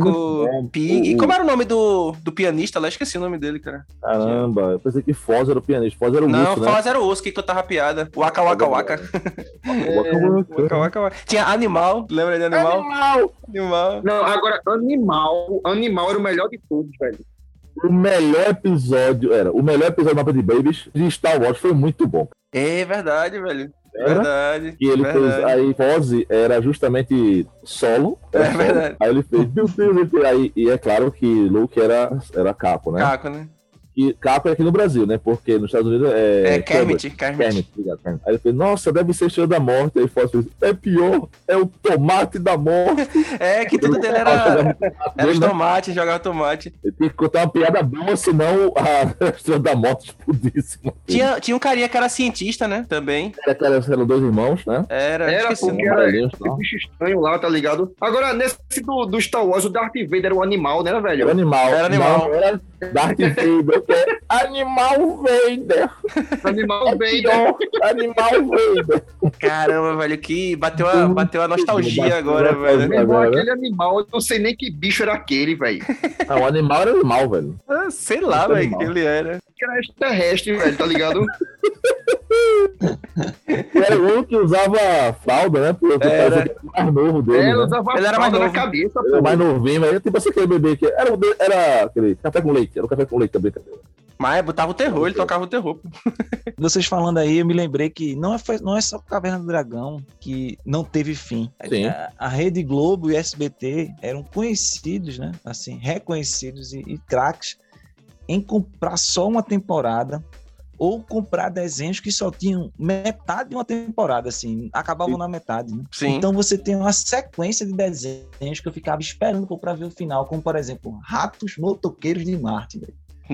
bom. Pig. O- Como era o nome do, do pianista lá? Esqueci o nome dele, cara. Caramba, eu pensei que Foz era o pianista. Foz era o Não, Lúcio, né? Foz era o osso que cantava a piada. Waka Waka Waka. Waka Waka Waka. Tinha Animal, lembra de Animal? Animal! Animal. Não, agora, animal, animal era o melhor de todos, velho. O melhor episódio era o melhor episódio do Mapa de Babies de Star Wars foi muito bom. É verdade, velho. Era? Verdade. E ele verdade. fez. Aí Foz era justamente solo. era É solo. verdade. Aí ele fez, meu Deus, ele fez. Aí, e é claro que Luke era, era capo, né? Caco, né? E capo é aqui no Brasil, né? Porque nos Estados Unidos é. É, Kermit. Kermit. Kermit, obrigado, Kermit. Aí ele fez, nossa, deve ser Estrela da Morte. Aí fez, é pior, é o tomate da morte. É, que tudo dele era, era os tomates, jogava tomate. Ele tinha que contar uma piada boa, senão a Estrela da Morte explodisse. Tinha, tinha um carinha que era cientista, né? Também. Era aquelas eram dois irmãos, né? Era, Era, esqueci o porque era esse bicho estranho lá, tá ligado? Agora, nesse do, do Star Wars, o Darth Vader era o animal, né, Era velho? animal. Era animal. Não, era Darth Vader. Que é Animal Vader. Animal É Vader. pior, Animal Vader. Caramba, velho, que bateu a, bateu a nostalgia Bateu agora, velho. Meu irmão, aquele animal, eu não sei nem que bicho era aquele, velho. Não, o animal era animal, velho. Ah, Sei lá, velho, que ele era. Era extraterrestre, velho, tá ligado? Era o único que usava fralda, né? Porque Era. mais novo dele. É, né? usava Ele era mais fralda na novo. cabeça, era pô. mais novinho, mas tipo assim, aquele bebê que era, era aquele café com leite, era o café com leite da brincadeira. Mas botava o terror, ele tocava o terror. Vocês falando aí, eu me lembrei que não é, não é só Caverna do Dragão que não teve fim. Sim. A, a Rede Globo e SBT eram conhecidos, né? Assim, reconhecidos e, e craques em comprar só uma temporada ou comprar desenhos que só tinham metade de uma temporada, assim, acabavam na metade, né? Sim. Então você tem uma sequência de desenhos que eu ficava esperando pô, pra ver o final, como por exemplo, Ratos Motoqueiros de Marte.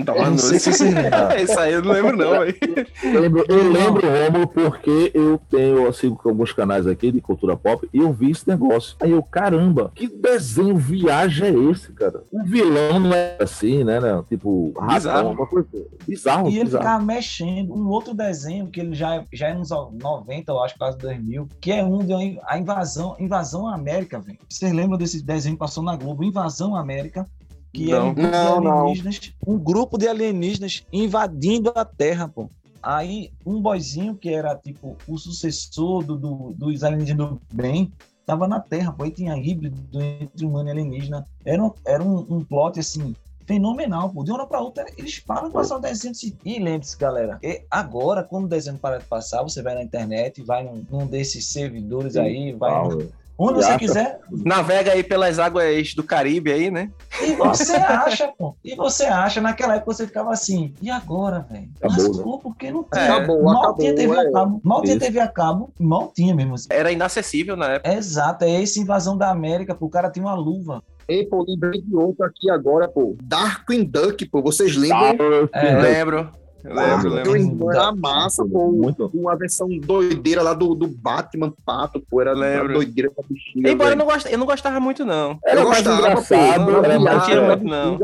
Vocês lembram. Isso aí eu não lembro, não, velho. Eu lembro, eu lembro, Romulo, porque eu tenho, eu sigo com alguns canais aqui de cultura pop e eu vi esse negócio. Aí eu, caramba, que desenho viagem é esse, cara? O vilão não é assim, né? né? Tipo, Bizarro. razão, uma coisa. Bizarro, E ele bizarro. ficava mexendo. Um outro desenho que ele já, já é nos 90, eu acho, quase 2000, que é um de uma- a invasão, invasão à América, velho. Vocês lembram desse desenho que passou na Globo? Invasão à América. Que era um grupo Não, de não. alienígenas, um grupo de alienígenas invadindo a Terra, pô. Aí um boizinho que era tipo o sucessor do, do- dos alienígenas do bem tava na Terra, pô. Aí tinha híbrido entre humano e alienígena. Era um, era um, um plot assim fenomenal, pô. De uma hora pra outra, eles param de passar o desenho. E lembre-se, galera, agora, quando o desenho para de passar, você vai na internet, vai num, num desses servidores aí, vai Ah, no- onde você quiser, Navega aí pelas águas do Caribe aí, né? e você acha, pô. E você acha, naquela época você ficava assim, e agora, velho? Acabou, né? Lascou, porque não tinha. É, Acabou, mal acabou. tinha TV é. a cabo, mal tinha Isso. TV a cabo, mal tinha mesmo assim. Era inacessível na época. Exato, é essa invasão da América, pô, o cara tinha uma luva. Ei, pô, lembrei de outro aqui agora, pô. Darkwing Duck, pô. Vocês lembram? É, Eu lembro. Eu Lembro, lembro. era massa, pô. Muito. Uma versão doideira lá do, do Batman Pato, pô. Era Lembro. era doideira da bexiga. Embora eu não, gost... eu não gostava muito, não. Era Eu mais gostava, engraçado, pô. era Não mais tinha é, muito, não.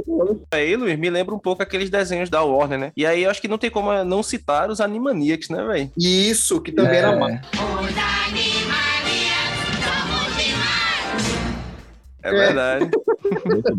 Aí, Luiz, me lembra um pouco aqueles desenhos da Warner, né? E aí eu acho que não tem como não citar os Animaniacs, né, velho? Isso, que também É. era massa. Os É, É. verdade.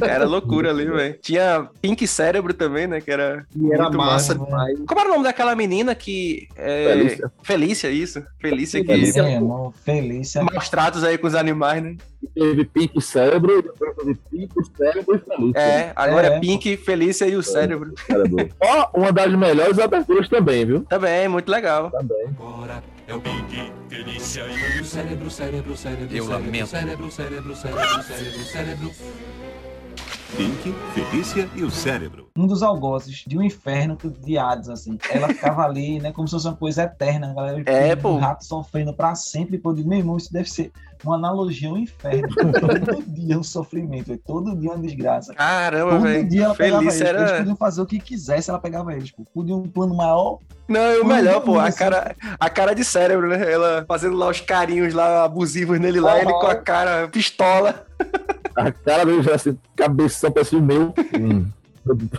Era loucura ali, velho. Tinha Pink Cérebro também, né? Que era. E era muito massa massa. demais. Como era o nome daquela menina que. É... Felícia. Felícia, isso. Felícia que. Felícia. Meu irmão, Felícia. Maus tratos aí com os animais, né? Teve Pink Cérebro, depois teve Pink Cérebro e Felícia. É, agora é, É. Pink, Felícia e o cérebro. Cérebro. Ó, uma das melhores aberturas também, viu? Também, muito legal. Também. Ora É o Pink, Felícia e o cérebro, cérebro, cérebro, Eu cérebro, lamento. cérebro, cérebro, cérebro, cérebro, cérebro. Pink, Felícia e o cérebro. um dos algozes de um inferno de Hades, assim. Ela ficava ali, né, como se fosse uma coisa eterna, a galera. É, o pô. rato sofrendo pra sempre, pô, meu irmão, isso deve ser uma analogia ao inferno. todo dia um sofrimento, é todo dia uma desgraça. Caramba, Todo velho. dia ela pegava eles. Feliz Eles era. podiam fazer o que quisesse, ela pegava eles, pô. Podia um plano maior. Não, e o melhor, pô, a cara, a cara de cérebro, né? Ela fazendo lá os carinhos lá abusivos nele lá, ele com a cara pistola. A cara dele já assim, cabeção parecia o meu. Hum,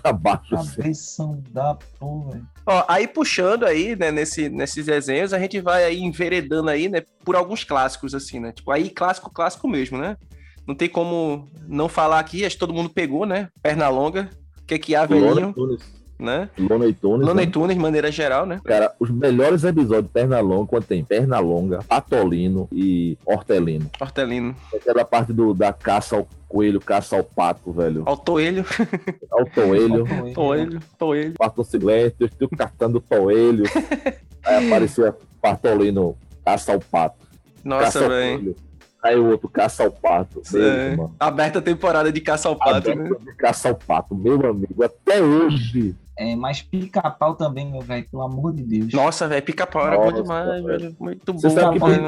pra baixo, assim. Cabeção da porra, velho. Ó, aí puxando aí, né, nesse, nesses desenhos, a gente vai aí enveredando aí, né, por alguns clássicos, assim, né? Tipo, aí clássico, clássico mesmo, né? Não tem como não falar aqui, acho que todo mundo pegou, né? Pernalonga, que que há, velhinho, Tunes. Né? Lona e Tunes. Lona né? Tunes, de maneira geral, né? Cara, os melhores episódios de Pernalonga, quando tem Pernalonga, Patolino e Hortelino. Hortelino. Aquela parte do, da caça ao coelho, caça ao pato, velho. Ao toelho, Ao toelho. toelho, toelho. Pato silêncio, eu estou catando toelho. Aí aparecia Patolino, caça ao pato. Nossa, velho. Aí o outro, caça ao pato. É, aberta a temporada de caça ao pato, né? Aberto de caça ao pato, meu amigo. Até hoje. É, mas pica-pau também, meu velho, pelo amor de Deus. Nossa, velho, pica-pau era bom demais, velho. Muito bom. Você sabe que. Pica-pau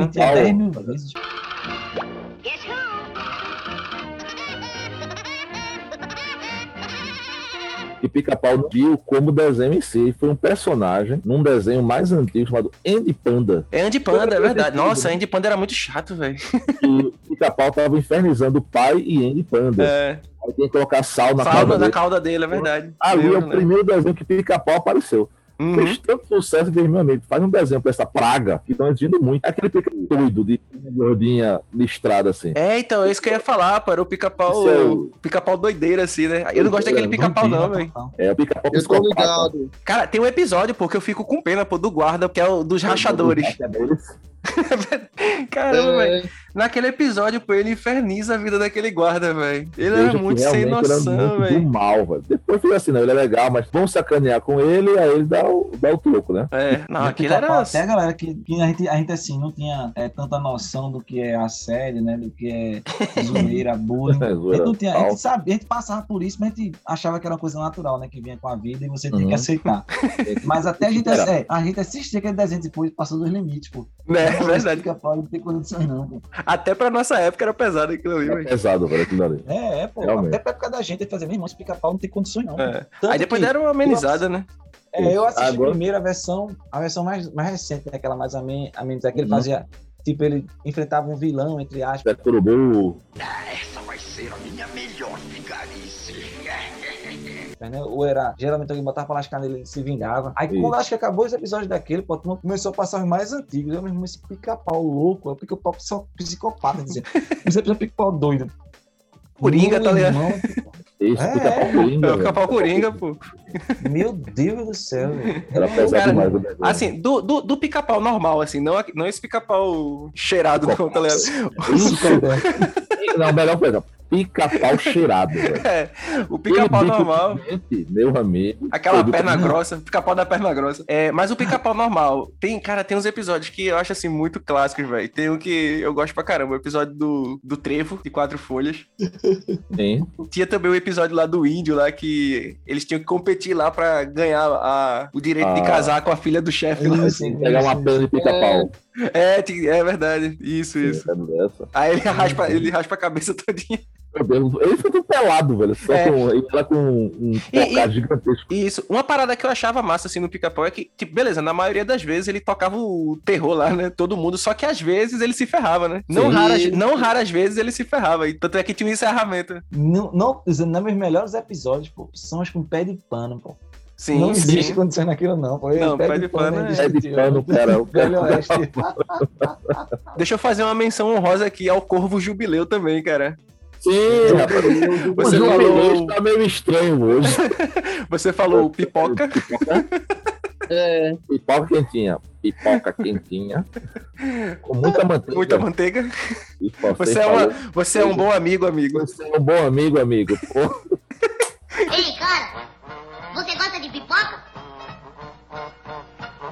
repeti pica-pau- 10 mil vezes. que Pica-Pau viu como desenho em si. Foi um personagem num desenho mais antigo chamado Andy Panda. É Andy Panda, é verdade. Nossa, Andy Panda era muito chato, velho. Que Pica-Pau tava infernizando o pai e Andy Panda. É, Aí tem que colocar sal na fala calda na dele. cauda dele, é verdade. Ali é o né? primeiro desenho que Pica-Pau apareceu. Uhum. Fez tanto sucesso que, meu amigo, faz um desenho pra essa praga que estão exigindo muito. É aquele pica doido de gordinha listrada assim. É, então, é isso que eu ia falar, pô. Era o pica-pau. É o- Pica-pau doideira, assim, né? Eu não gosto daquele pica-pau, não, velho. É o pica-pau Eu tô psicopata. ligado. Cara, tem um episódio, pô, que eu fico com pena, pô, do guarda, que é o dos rachadores. Rachadores. Caramba, velho. É, Naquele episódio, pô, ele inferniza a vida daquele guarda, velho. Ele Veja era muito sem noção, velho. do mal, velho. Depois foi assim, não, ele é legal, mas vão sacanear com ele, aí ele dá o, dá o troco, né? É, não, E pica-pau, era. Até a galera que, que a, gente, a gente, assim, não tinha é, tanta noção do que é a série, né? Do que é zoeira, bullying. É, A gente, não tinha, a gente sabia, a gente passava por isso, mas a gente achava que era uma coisa natural, né? Que vinha com a vida e você tinha Uhum. que aceitar. Mas até a gente, é, a gente assistia aquele desenho depois, passou dos limites, pô. É, verdade. Pica-pau não tem condições, não, pô. Até pra nossa época era pesado aquilo ali, É pesado, velho, aquilo ali. É, é, pô. Realmente. Até pra época da gente, ele fazia, meu irmão, esse pica-pau não tem condições, não. É. Aí depois que- deram uma amenizada, né? É, eu assisti Agora- primeiro a versão, a versão mais, mais recente, né, aquela mais amen- amenizada, que ele Uhum. fazia, tipo, ele enfrentava um vilão, entre aspas. É Turubu, Essa vai ser a minha melhor. Né? Ou era, geralmente alguém botava pra lascar nele, ele se vingava. Aí Isso. quando acho que acabou os episódios daquele, pô, começou a passar os mais antigos. Eu mesmo, esse pica-pau louco, é o pica-pau só psicopata, dizer. Esse episódio é pica-pau doido. Coringa, tá ligado? esse É, pica-pau É coringa, o velho. pica-pau coringa, pô. Meu Deus do céu, velho. Era pesado demais o desenho. Assim, do, do, do pica-pau normal, assim, não, não esse pica-pau cheirado, não, tá ligado? Isso, não, melhor coisa, pica-pau cheirado, velho. É, o pica-pau normal. Meu amigo. Aquela perna grossa, pica-pau da perna grossa. É, mas o pica-pau normal, tem, cara, tem uns episódios que eu acho assim muito clássicos, velho. Tem um que eu gosto pra caramba, o episódio do, do trevo, de quatro folhas. Sim. Tinha também o episódio lá do índio, lá que eles tinham que competir lá pra ganhar a- o direito de Ah. casar com a filha do chefe. lá. Isso, Pegar uma pena de pica-pau. É, ti- é verdade. Isso, isso. Dessa. Aí ele raspa, ele raspa a cabeça todinha. Ele foi tudo pelado, velho. Só É. com, ele ela com um E- gigantesco. Isso. Uma parada que eu achava massa, assim, no pica-pau é que, tipo, beleza, na maioria das vezes ele tocava o terror lá, né? Todo mundo, só que às vezes ele se ferrava, né? Não raras, não raras vezes ele se ferrava. E tanto é que tinha um encerramento. Não, não, não, meus melhores episódios, pô, são os com pé de pano, pô. Sim, não existe sim. condição naquilo, não. Pô. Não, pé de pano é- Pé de pano, cara. O Velho cara Oeste. Deixa eu fazer uma menção honrosa aqui ao Corvo Jubileu também, cara. Sim, rapaz. Você o falou- jubileu tá meio estranho hoje. Você falou pipoca. é. Pipoca quentinha. Pipoca quentinha. Com muita manteiga. Muita manteiga. Você Você é, uma, você é um bom amigo, amigo. Você é um bom amigo, amigo. Pô,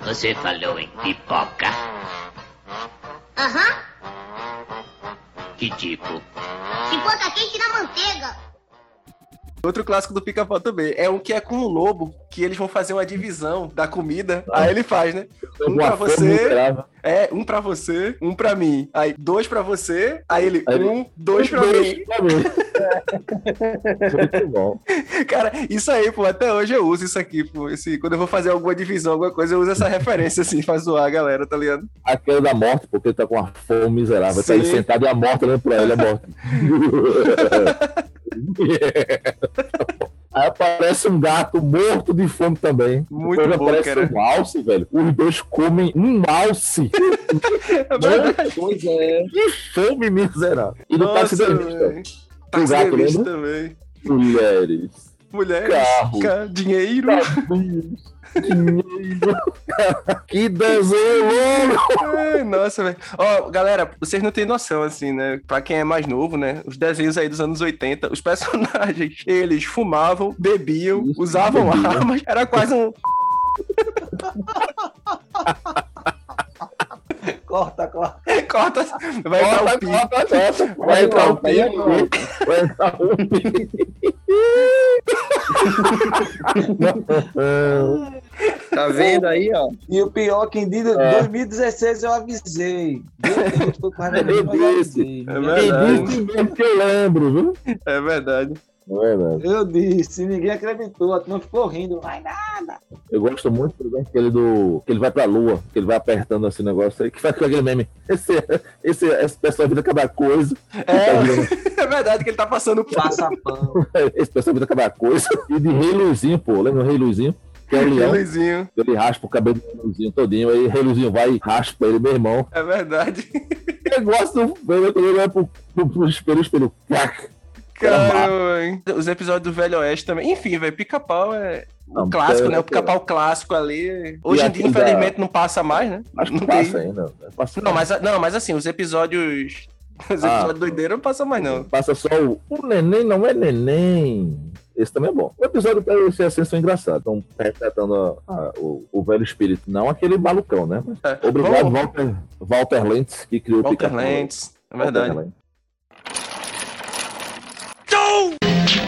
Você falou em pipoca? Aham. Que tipo? Cipota quente na manteiga. Outro clássico do pica-pau também. É um que é com o lobo, que eles vão fazer uma divisão da comida. Aí ele faz, né? Um pra você. É, um pra você, um pra mim. Aí, dois pra você. Aí ele, Aí um, dois pra Dois mim. pra mim. Muito bom. Cara, isso aí, pô, até hoje eu uso isso aqui, pô. Esse, quando eu vou fazer alguma divisão, alguma coisa, eu uso essa referência, assim, pra zoar a galera, tá ligado? Aquele da morte, porque ele tá com uma fome miserável. Tá Sim. ele sentado e a morte olhando pra ele, a morte. Aí aparece um gato morto de fome também. Muito Depois bom, aparece cara. um alce, velho. Os dois comem um alce. É. Pois é. Que fome miserável. E no Nossa, taxidermista, Taxidermista também. mulheres, Mulheres, Carro. ca- dinheiro. dinheiro. que desenho louco! Ai, nossa, velho. Ó, galera, vocês não têm noção, assim, né? Pra quem é mais novo, né? Os desenhos aí dos anos 80, os personagens, eles fumavam, bebiam, Isso, usavam bebiam. armas. Era quase um. Corta, corta. Corta, vai entrar o Corta, pi. corta, corta. Vai entrar o pi. Vai entrar o pi. Tá vendo aí, ó? E o pior que em dia- É. 2016 eu avisei. Tô quase Eu. É verdade. disse mesmo que eu lembro, viu? É verdade. É. Eu disse, ninguém acreditou, não ficou rindo. Vai nada. Eu gosto muito, por exemplo, aquele do. que ele vai pra lua, que ele vai apertando esse negócio aí, que faz com aquele meme. Esse, esse, esse pessoal vira cada coisa. É, é verdade que ele tá passando. Passa pano. Esse pessoal vira cada coisa. E de Rei Luizinho, pô. Lembra do Rei Luizinho? Que é o leão. Luizinho. Ele raspa o cabelo do Luizinho todinho. Aí o Rei Luizinho vai e raspa ele, meu irmão. É verdade. Eu gosto ele vai pro, pro, pro espelho, o espelho. Clac. Caramba, hein? Os episódios do Velho Oeste também. Enfim, velho, pica-pau é. O Não, clássico, é- né? O pica-pau clássico ali. Hoje em dia, aquele da- infelizmente, não passa mais, né? Acho que Não passa tem. ainda. Passa, Não, mas, não, mas assim, os episódios. Os Ah. episódios doideiros não passam mais, não. Passa só o. O neném não é neném. Esse também é bom. O episódio da esse ascenso é engraçado. Estão retratando a- a- o, o velho espírito. Não aquele malucão, né? Mas É. Obrigado, Vamos- Walter, Walter Lentz, que criou o Walter. Lentz. É Walter verdade. Lentz.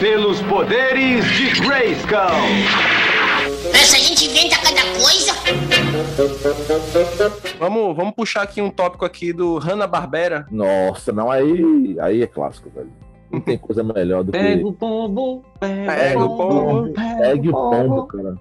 Pelos poderes de Grayskull. Essa gente inventa cada coisa. Vamos, vamos puxar aqui um tópico aqui do Hanna-Barbera. Nossa, não, aí, aí é clássico, velho. Não tem coisa melhor do que. Pega o pombo, pega, Pega o pombo, Pegue o pombo, cara.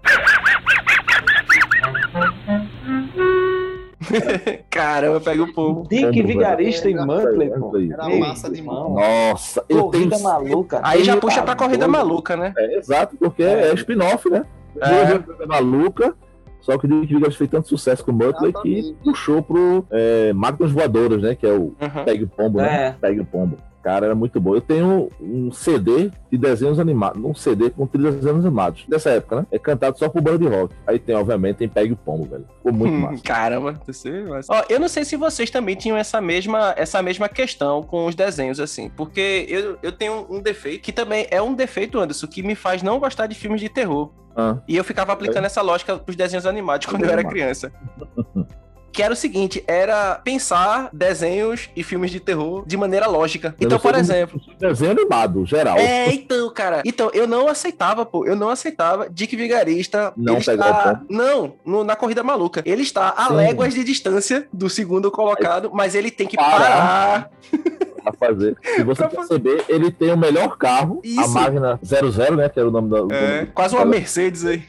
Caramba, pega o povo. Dick Vigarista e velho. Muttley, pô. Era massa demais. irmão. Nossa, eu tenho. Corrida maluca. Aí já puxa tá pra corrida doido. maluca, né? É, exato, porque é, spin-off, né? É. É. maluca. Só que o Dick Vigarista fez tanto sucesso com o Muttley que puxou pro é, Máquinas Voadoras, né? Que é o Uhum. Pegue o Pombo, né? É. Pegue o Pombo. Cara, era muito bom. Eu tenho um CD de desenhos animados, um CD com trilhas de desenhos animados dessa época, né? É cantado só por banda de rock. Aí tem, obviamente, tem Pegue o Pombo, velho. Ficou muito Hum, massa. Caramba, deve ser massa. Ó, eu não sei se vocês também tinham essa mesma, essa mesma questão com os desenhos, assim. Porque eu, eu tenho um defeito, que também é um defeito, Anderson, que me faz não gostar de filmes de terror. Ah, E eu ficava aplicando essa lógica pros desenhos animados quando eu era criança. Que era o seguinte, era pensar desenhos e filmes de terror de maneira lógica. eu Então, por exemplo, Desenho animado, geral. é, então, cara. Então, eu não aceitava, pô. Eu não aceitava Dick Vigarista. Não pegar está... Não, no- na corrida maluca. Ele está a Sim. léguas de distância do segundo colocado, mas ele tem que Parar. parar. Pra fazer. Se você Pra perceber, ele tem o melhor carro, a Isso. Magna 00, né? Que era o nome da. o É, nome quase uma. Mercedes aí.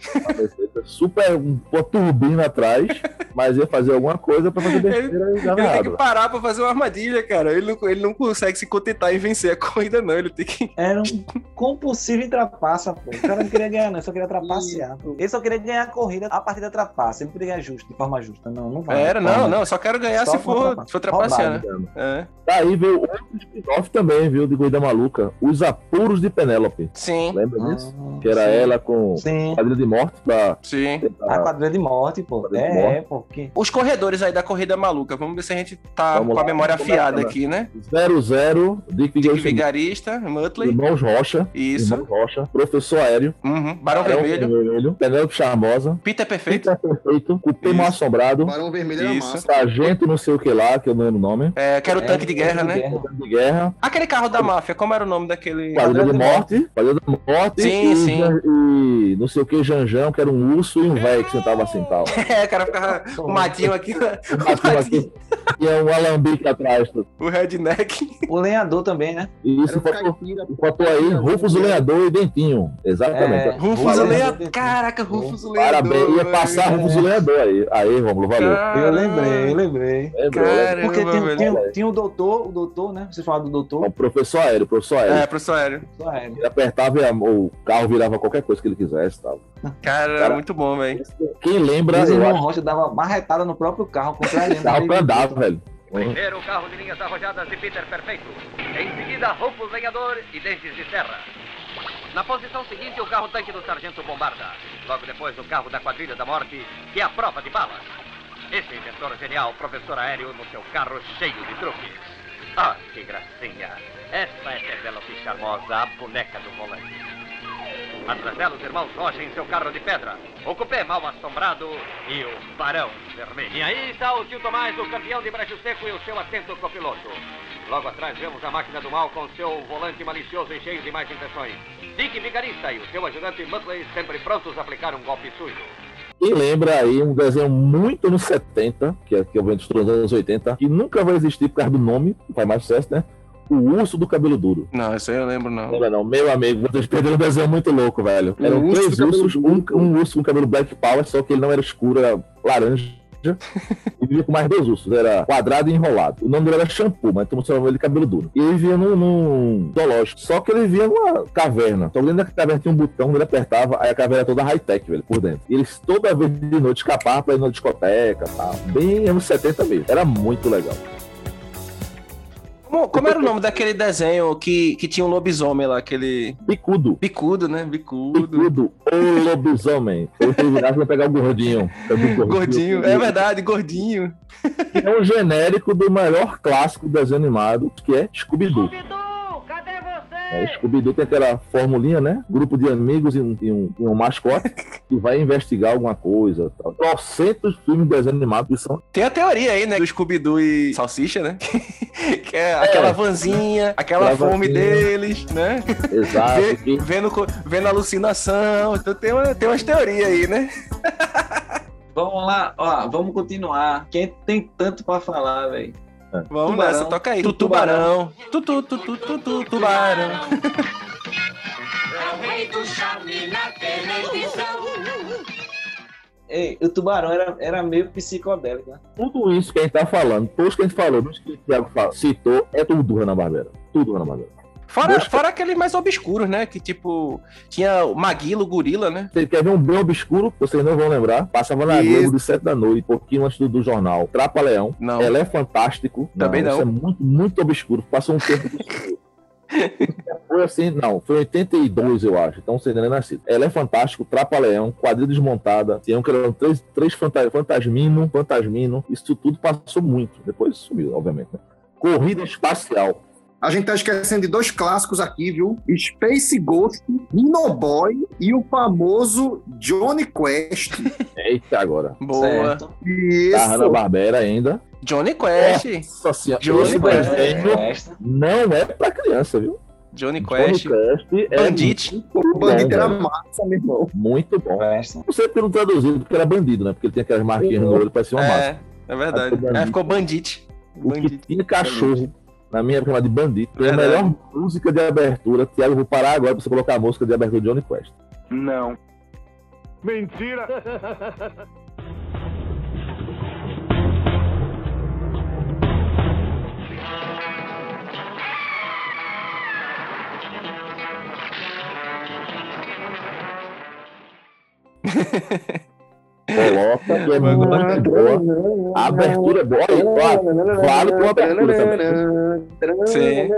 Super, um, uma turbina atrás, mas ia fazer alguma coisa pra fazer besteira e dava Ele tem que parar pra fazer uma armadilha, cara. Ele não, ele não consegue se contentar em vencer a corrida, não. Ele tem que. Era um compulsivo em trapaça, pô. O cara não queria ganhar, não, ele só queria trapacear. pô. Ele só queria ganhar a corrida a partir da trapaça. Ele não podia ganhar justo, de forma justa. Não, não vai. Era, não, não. Só quero ganhar Só se for, for trapacear, né? É. Daí veio outro spin-off também, viu, de Corrida Maluca. Os Apuros de Penélope. Sim. Lembra Ah, disso? Que era sim. ela com Sim. quadrilha de morte pra Sim. A quadrilha de morte, pô. De É, morte. é, pô. Que... Os corredores aí da corrida maluca. Vamos ver se a gente tá Vamos com a lá. memória Vamos afiada aqui, né? 00, Dick Dick Vigarista, Muttley. Irmãos Rocha. Isso. Irmãos Rocha. Professor Aéreo. Uhum. Barão Barão Vermelho. Vermelho. Penélope Charmosa. Peter Perfeito. Peter Perfeito. Cupê Mal Assombrado. Barão Vermelho era Isso. massa. Sargento não sei o que lá, que eu não lembro o nome. É, que era o É, tanque de guerra, né? guerra. De guerra. Aquele carro da máfia, como era o nome daquele. Quadrilha de morte. Quadrilha de morte. Sim, e, sim. E não sei o que, Janjão, que era um urso e um velho que sentava assim tal. É, o cara ficava com o matinho aqui, né? Aquilo aqui. E é um alambique atrás. tudo. o redneck. O lenhador também, né? E isso o faltou, aí Rufus o Lenhador e Dentinho. Exatamente. É. Rufus o? Leandro. Caraca, Rufus o Leandro. Parabéns, ia passar Rufus o Lenhador aí. Aí, Romulo, valeu. Eu lembrei, eu lembrei. Lembrou. Caramba, Porque tinha, tinha, tinha o doutor, o doutor, né? Você fala do doutor. O professor aéreo, professor aéreo. É, professor aéreo. Só é. Ele apertava e o carro virava qualquer coisa que ele quisesse. Tal. Cara, Cara, muito bom, velho. Quem lembra, o irmão Rocha dava marretada no próprio carro, contrariando. carro pra andar, velho. Primeiro carro de linhas arrojadas de Peter Perfeito. Em seguida, Rufus Lenhador e Dentes de Serra. Na posição seguinte, o carro tanque do Sargento Bombarda. Logo depois, o carro da Quadrilha da Morte, que é a prova de balas. Esse inventor genial, professor aéreo, no seu carro cheio de truques. Ah, que gracinha. Essa é Penélope Charmosa, a boneca do volante. Atrás dela, os irmãos Rocha em seu carro de pedra. O cupê mal assombrado e o barão vermelho. E aí está o tio Tomás, o campeão de Brejo Seco e o seu atento copiloto. Logo atrás vemos a máquina do mal com seu volante malicioso e cheio de más intenções. Dick Vigarista e o seu ajudante Muttley sempre prontos a aplicar um golpe sujo. E lembra aí um desenho muito anos 70, que é que eu venho dos anos 80, que nunca vai existir por causa do nome, não faz mais sucesso, né? O urso do cabelo duro. Não, isso aí eu lembro, não. Lembra não? Meu amigo, vocês perderam um desenho muito louco, velho. O Eram urso três ursos, um, um urso com cabelo black power, só que ele não era escuro, era laranja. E vivia com mais dois ursos, era quadrado e enrolado. O nome dele era shampoo, mas mundo chamava ele de cabelo duro. E ele vivia num, num zoológico. Só que ele vivia numa caverna. Só que dentro da caverna tinha um botão, ele apertava, aí a caverna era toda high-tech, velho, por dentro. E eles toda vez de noite escapavam pra ir na discoteca tal. Bem anos 70 mesmo. Era muito legal. Como, como era o nome daquele desenho que, que tinha um lobisomem lá, aquele. Bicudo. Bicudo, né? Bicudo. Bicudo, o lobisomem. Eu fui virar pra pegar o gordinho. Eu vi o Gordinho. É verdade, gordinho. que é um genérico do maior clássico do desenho animado, que é Scooby-Doo. É, Scooby-Doo tem aquela formulinha, né? Grupo de amigos e um, e um- e um mascote que vai investigar alguma coisa. Tal. Trocentos filmes de desenho animado que são. Tem a teoria aí, né? Do Scooby-Doo e Salsicha, né? que é aquela vanzinha, aquela Aquela fome vanzinha. deles, né? Exato. Vê- que- vendo, vendo alucinação. Então tem, uma, tem umas teorias aí, né? Vamos lá, ó, vamos continuar. Quem tem tanto pra falar, velho? Vamos Tubarão. nessa, toca aí. Tu- Tubarão. Tu, tu, tu, tu, tu, tu, tubarão. É o rei do charme na televisão. Ei, o tubarão era, era meio psicodélico, né? Tudo isso que a gente tá falando, tudo que a gente falou, tudo que o Thiago fala- citou, é tudo Hanna-Barbera. Tudo Hanna-Barbera. Fora, fora aqueles mais obscuros, né? Que tipo, tinha o Maguilo, o gorila, né? Você quer ver um bem obscuro? Vocês não vão lembrar. Passava na Isso. Globo de 7 da noite, pouquinho antes do, do jornal. Trapa Leão. Não. Ela é fantástico. Também não. Isso é muito, muito obscuro. Passou um tempo obscuro. Foi assim, não, foi em 82, eu acho. Então você ainda não é nascido. Ela é fantástico, Trapa Leão, quadrilha desmontada. Tinham que eram três, três fanta fantasmino, fantasmino. Isso tudo passou muito. Depois sumiu, obviamente. Né? Corrida espacial. A gente tá esquecendo de dois clássicos aqui, viu? Space Ghost, Dino Boy e o famoso Johnny Quest. Eita, agora. Boa. Certo. Isso. Hanna-Barbera ainda. Johnny Quest. Nossa senhora, Johnny Quest. não é pra criança, viu? Johnny Johnny Quest. É Bandit. Bandido bom, era massa, meu irmão. Muito bom. Não sei porque não traduzido, porque era bandido, né? Porque ele tem aquelas marquinhas no olho, parecia uma massa. É, é verdade. Ficou É, ficou Bandit. O que Bandit. tinha cachorro, na minha época, de bandido. Foi a Verdade. melhor música de abertura. Tiago, vou parar agora pra você colocar a música de abertura de Johnny Quest. Não. Mentira! Coloca que é muito boa. A abertura é boa. Olha, ó, vale com a abertura também. Sim.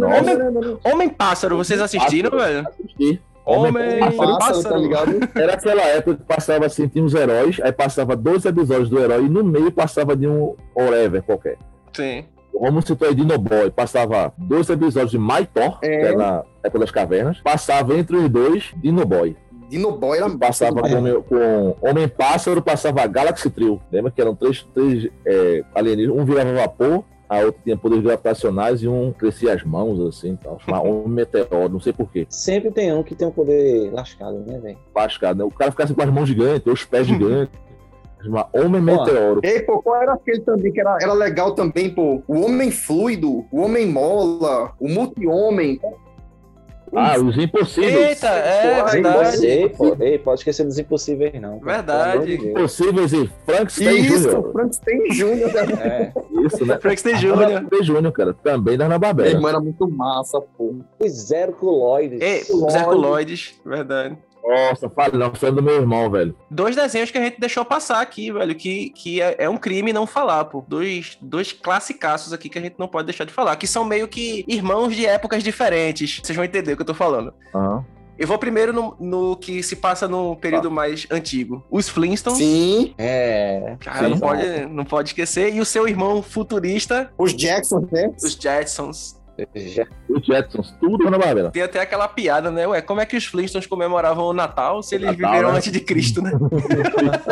Nossa, Homem Pássaro, vocês assistiram, velho? assisti. Homem Pássaro, Pássaro. tá ligado? Era aquela época que passava assim, tinha uns heróis, aí passava dois episódios do herói e no meio passava de um whatever qualquer. Sim. Vamos citar aí Dinoboy, passava dois episódios de My Thor, É. que era na época das cavernas, passava entre os dois Dinoboy. Dinoboy era Passava com, com Homem-Pássaro, passava Galaxy Trio. Lembra que eram três, três é, alienígenas, um virava vapor, a outra tinha poderes gravitacionais e um crescia as mãos, assim, tal. Chamava Homem Meteoro, não sei porquê. Sempre tem um que tem um poder lascado, né, velho? Lascado, né? O cara ficasse com as mãos gigantes, os pés gigantes. Chamava Homem Meteoro. Ei, pô, qual era aquele também que era, era legal também, pô? O Homem Fluido, o Homem Mola, o Multi-Homem. Ah, os impossíveis. Eita, é Porra, verdade. Ei, pô, ei, pode esquecer dos impossíveis, não. pô. Verdade. Deus. Impossíveis e Frankenstein Isso, Jr. Frankenstein Jr. É, Isso, né? Frankenstein Jr. Frankenstein Jr., cara. Também da Ana Barbera. era muito massa, pô. os Herculoides. Ei, os Herculoides, verdade. Nossa, fala não, foi do meu irmão, velho. Dois desenhos que a gente deixou passar aqui, velho, que, que é, é um crime não falar, pô. Dois, dois classicaços aqui que a gente não pode deixar de falar, que são meio que irmãos de épocas diferentes. Vocês vão entender o que eu tô falando. Aham. Eu vou primeiro no, no que se passa no período mais antigo. Os Flintstones. Sim, É. Cara, não Sim. pode, não pode esquecer. E o seu irmão futurista, os Jacksons, né? os Jetsons. Os Jetsons, tudo Ana Barbera. Tem até aquela piada, né? Ué, como é que os Flintstones comemoravam o Natal se eles Natal, viveram né? antes de Cristo, né?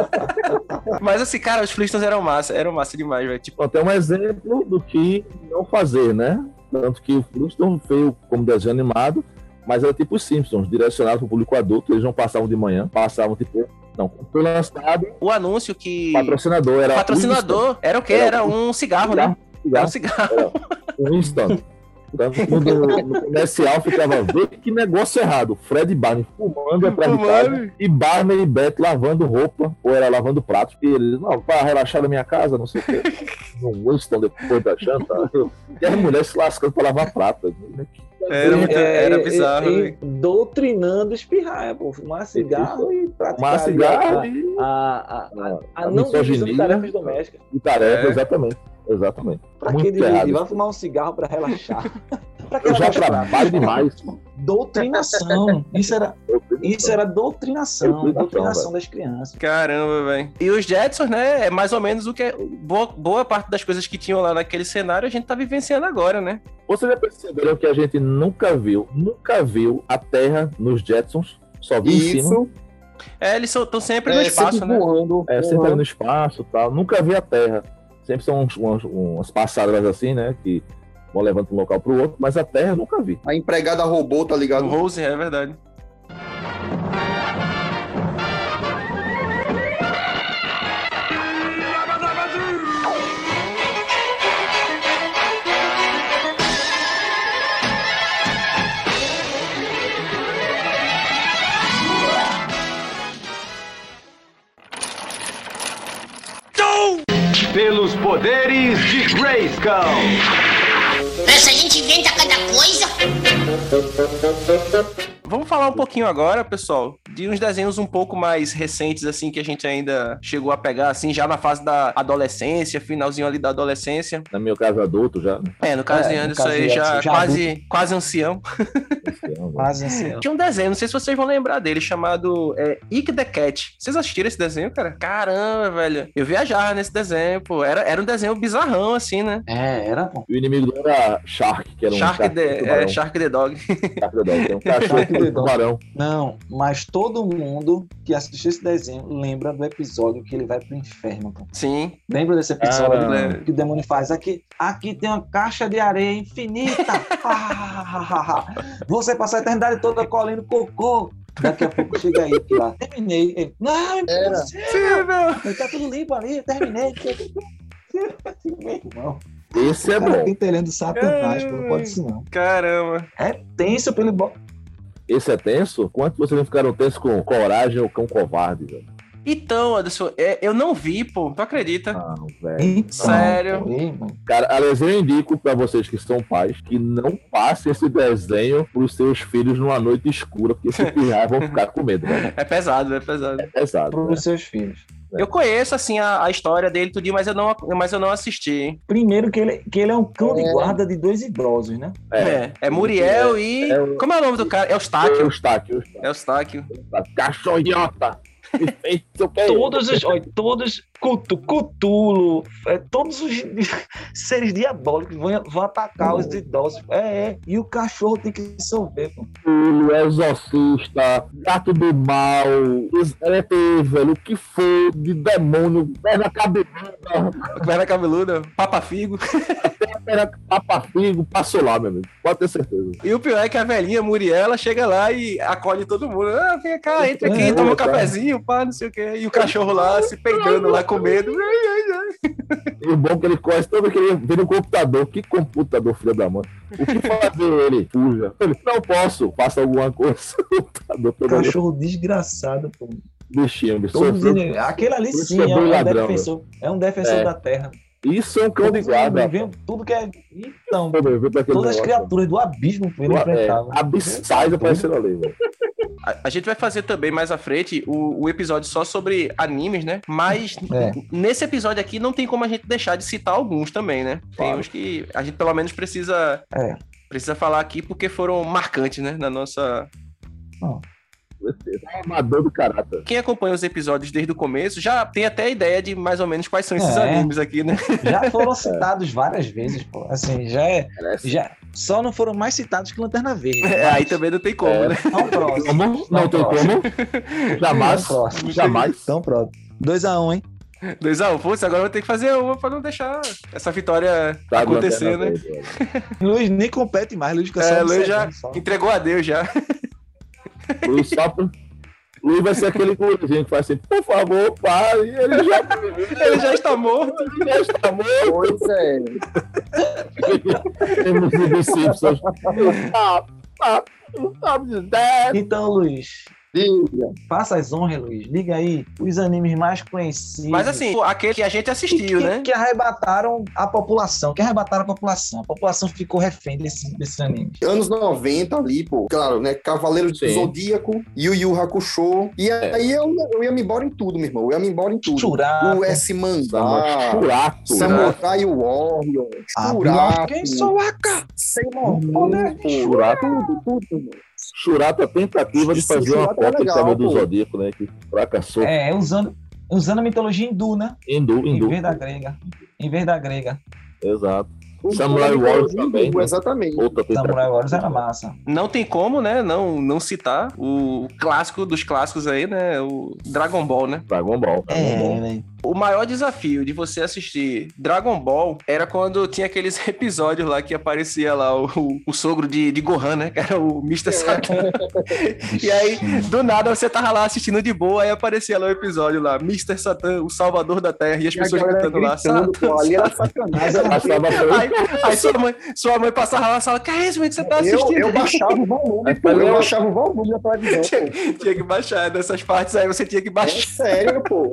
Mas assim, cara, os Flintstones eram massa, eram massa demais, velho. Tipo, Até um exemplo do que não fazer, né? Tanto que o Flintstone veio como desenho animado, mas era tipo os Simpsons, direcionado para o público adulto. Eles não passavam de manhã, passavam tipo. Não, foi lançado, o anúncio que. patrocinador era. Patrocinador era o quê? Era um cigarro, né? Era um Cigarro, cigarro. Winston. Que no, no comercial ficava, vê que negócio errado. Fred e Barney fumando atrás de casa. E Barney e Beth lavando roupa, ou era lavando pratos. E eles, não, para relaxar na minha casa, não sei o quê. No Winston, depois da janta. E as mulheres se lascando para lavar prato. Era, muito- É, era e- bizarro, e- velho. doutrinando espumar, pô. Fumar cigarro e praticar Fumar cigarro a, e, a, a, a, a a não divisão de tarefas domésticas. e tarefa, É. exatamente. Exatamente. Pra que Muito dividir? errado. Vai fumar um cigarro pra relaxar. pra que Eu já trabalho demais. Doutrinação. Isso era, isso era doutrinação. Doutrinação, Doutrinação das crianças. Caramba, velho. E os Jetsons, né? É mais ou menos o que. é- Boa, boa parte das coisas que tinham lá naquele cenário a gente tá vivenciando agora, né? Vocês já perceberam que a gente nunca viu, nunca viu a Terra nos Jetsons? Só viu em cima. Isso. É, eles estão sempre no É, espaço, sempre né? voando. É, sempre voando. ali no espaço e tal. Nunca vi a Terra. Sempre são uns, uns, umas passadas assim, né? Que vão levando de um local pro outro, mas a Terra eu nunca vi. A empregada robô, tá O ligado? Rose, é verdade. Poderes de Grayskull. Essa gente inventa cada coisa. Vamos falar um pouquinho agora, pessoal, de uns desenhos um pouco mais recentes, assim, que a gente ainda chegou a pegar, assim, já na fase da adolescência, finalzinho ali da adolescência. No meu caso adulto já. né? É, no caso É, de Anderson caso aí já, já quase, quase ancião. Quase assim. ó. Tinha um desenho, não sei se vocês vão lembrar dele, chamado é, Ick the Cat. Vocês assistiram esse desenho, cara? Caramba, velho. Eu viajava nesse desenho, pô. Era, era um desenho bizarrão, assim, né? É, era bom. E o inimigo era Shark, que era um Shark, cachorro the, é, Shark the Dog. Shark the Dog, é um cachorro Dog. tubarão. Não, mas todo mundo que assistiu esse desenho lembra do episódio que ele vai pro inferno. Pô. Sim. Lembra desse episódio Ah. que o demônio faz? Aqui, aqui tem uma caixa de areia infinita. Ah, Você passa a eternidade toda colhendo cocô. Daqui a pouco chega aí, que lá. Terminei. Ele, não, é impossível. Tá tudo limpo ali, terminei. Meu irmão, Esse é bom. tem terreno do satanás, pô, não pode isso não. Caramba. É tenso pelo. Esse é tenso? Quanto vocês não ficaram tensos com coragem ou cão covarde, velho? Então, Anderson, é, eu não vi, pô. Tu acredita? Não, velho. Então, Sério? mano. Cara, aliás, eu indico pra vocês que são pais que não passem esse desenho pros seus filhos numa noite escura, porque se pirrar vão ficar com medo, velho. É pesado, é pesado. É pesado. Para né? os seus filhos. Eu conheço, assim, a, a história dele tudinho, mas eu não, mas eu não assisti, hein? Primeiro que ele, que ele é um cão de É. guarda de dois idosos, né? É, é Muriel e... É Como é o nome do cara? É o Eustáquio. Eustáquio, Eustáquio. É o Eustáquio. Cachorro Todos os, olha, todos, Cutu, Cutulo, é, todos os seres diabólicos vão, vão atacar os idosos. É, é. E o cachorro tem que resolver, pô. Culo, exorcista, gato do mal, é velho, o que for de demônio, perna cabeluda, Perna cabeluda, Papa Figo. perna papafigo, passou lá, meu amigo. Pode ter certeza. E o pior é que a velhinha Muriel, ela chega lá e acolhe todo mundo. Ah, vem cá, entra aqui, É, toma um cara. cafezinho, pá, não sei o quê. E o cachorro lá se peidando lá com medo. E o bom é que ele conhece todo aquele vê no computador. Que computador, filho da mãe? O que fazer ele? Fuja. Ele, não posso, faça alguma coisa. Cachorro desgraçado, pô. Bichinho, bicho. Aquele ali sim é é um, defensor. É um defensor É. da terra. Isso é um cão de Todos guarda. ele vê Tudo que é. Então, todas as criaturas do abismo pô, ele É, enfrentava. abissais aparecendo ali, velho. A, gente vai fazer também mais à frente o, o episódio só sobre animes, né? Mas É. nesse episódio aqui não tem como a gente deixar de citar alguns também, né? Tem Claro. uns que a gente pelo menos precisa. É. Precisa falar aqui porque foram marcantes, né? Na nossa. É amador do caráter. Quem acompanha os episódios desde o começo já tem até a ideia de mais ou menos quais são esses É. animes aqui, né? Já foram citados várias vezes, pô. Assim, já é. Parece. Já, só não foram mais citados que Lanterna Verde. É, aí também não tem como, É. né? Tão próximo. Como? Não tem próximo. como? Jamais. Tão próximo. Jamais. Tão pronto. 2x1, um, hein? 2x1, putz, agora eu vou ter que fazer uma pra não deixar essa vitória Tá, acontecer, né? Verde. Luiz nem compete mais, Luiz fica só É, Luiz já entregou a Deus já. Luiz só pro- Luiz vai ser aquele gurizinho que faz assim, por favor, pare. Ele já, Ele já está morto. ele já está morto. Pois é. Temos os Simpsons. Ah, ah, ah, ah, Então, Luiz, Diga. faça as honras, Luiz. Liga aí os animes mais conhecidos. Mas assim, aquele que a gente assistiu, que, né? que arrebataram a população. Que arrebataram a população. A população ficou refém desse, desses animes. Anos 90 ali, pô. Claro, né? Cavaleiro do. Zodíaco, Yu Yu Hakusho. E aí eu, eu ia me embora em tudo, meu irmão. Eu ia me embora em tudo. Churato. O S Mangá. Churato. Samurai Warrior. Ah, Churato. Quem sou a ca- Sailor né? Moon, pô. Churato. Tudo, tudo, irmão. Churato, a tentativa de fazer uma é cópia de Cavaleiro do. Zodíaco, né? Que fracassou. É, usando, usando a mitologia hindu, né? Hindu, Em hindu. vez da grega. Em vez da grega. Exato. O Samurai Warriors do- também, né? Exatamente. Outra. Samurai Warriors era massa. Não tem como, né? Não, não citar o clássico dos clássicos aí, né? O Dragon Ball, né? Dragon Ball. Dragon Ball. velho. O maior desafio de você assistir Dragon Ball era quando tinha aqueles episódios lá que aparecia lá o, o, o sogro de, de Gohan, né? Que era o Mr. Satan. e aí, do nada, você tava lá assistindo de boa, aí aparecia lá o episódio lá, Mr. Satan, o salvador da Terra, e as E pessoas gritando lá, Satan. pô, ali era sacanagem. Por- Aí, aí sua, mãe, sua mãe passava lá na sala, que é isso, que você tá Eu, assistindo? eu baixava o volume, pô. Eu baixava o volume da televisão, pô. tinha que baixar, nessas partes aí você tinha que É baixar. sério, pô.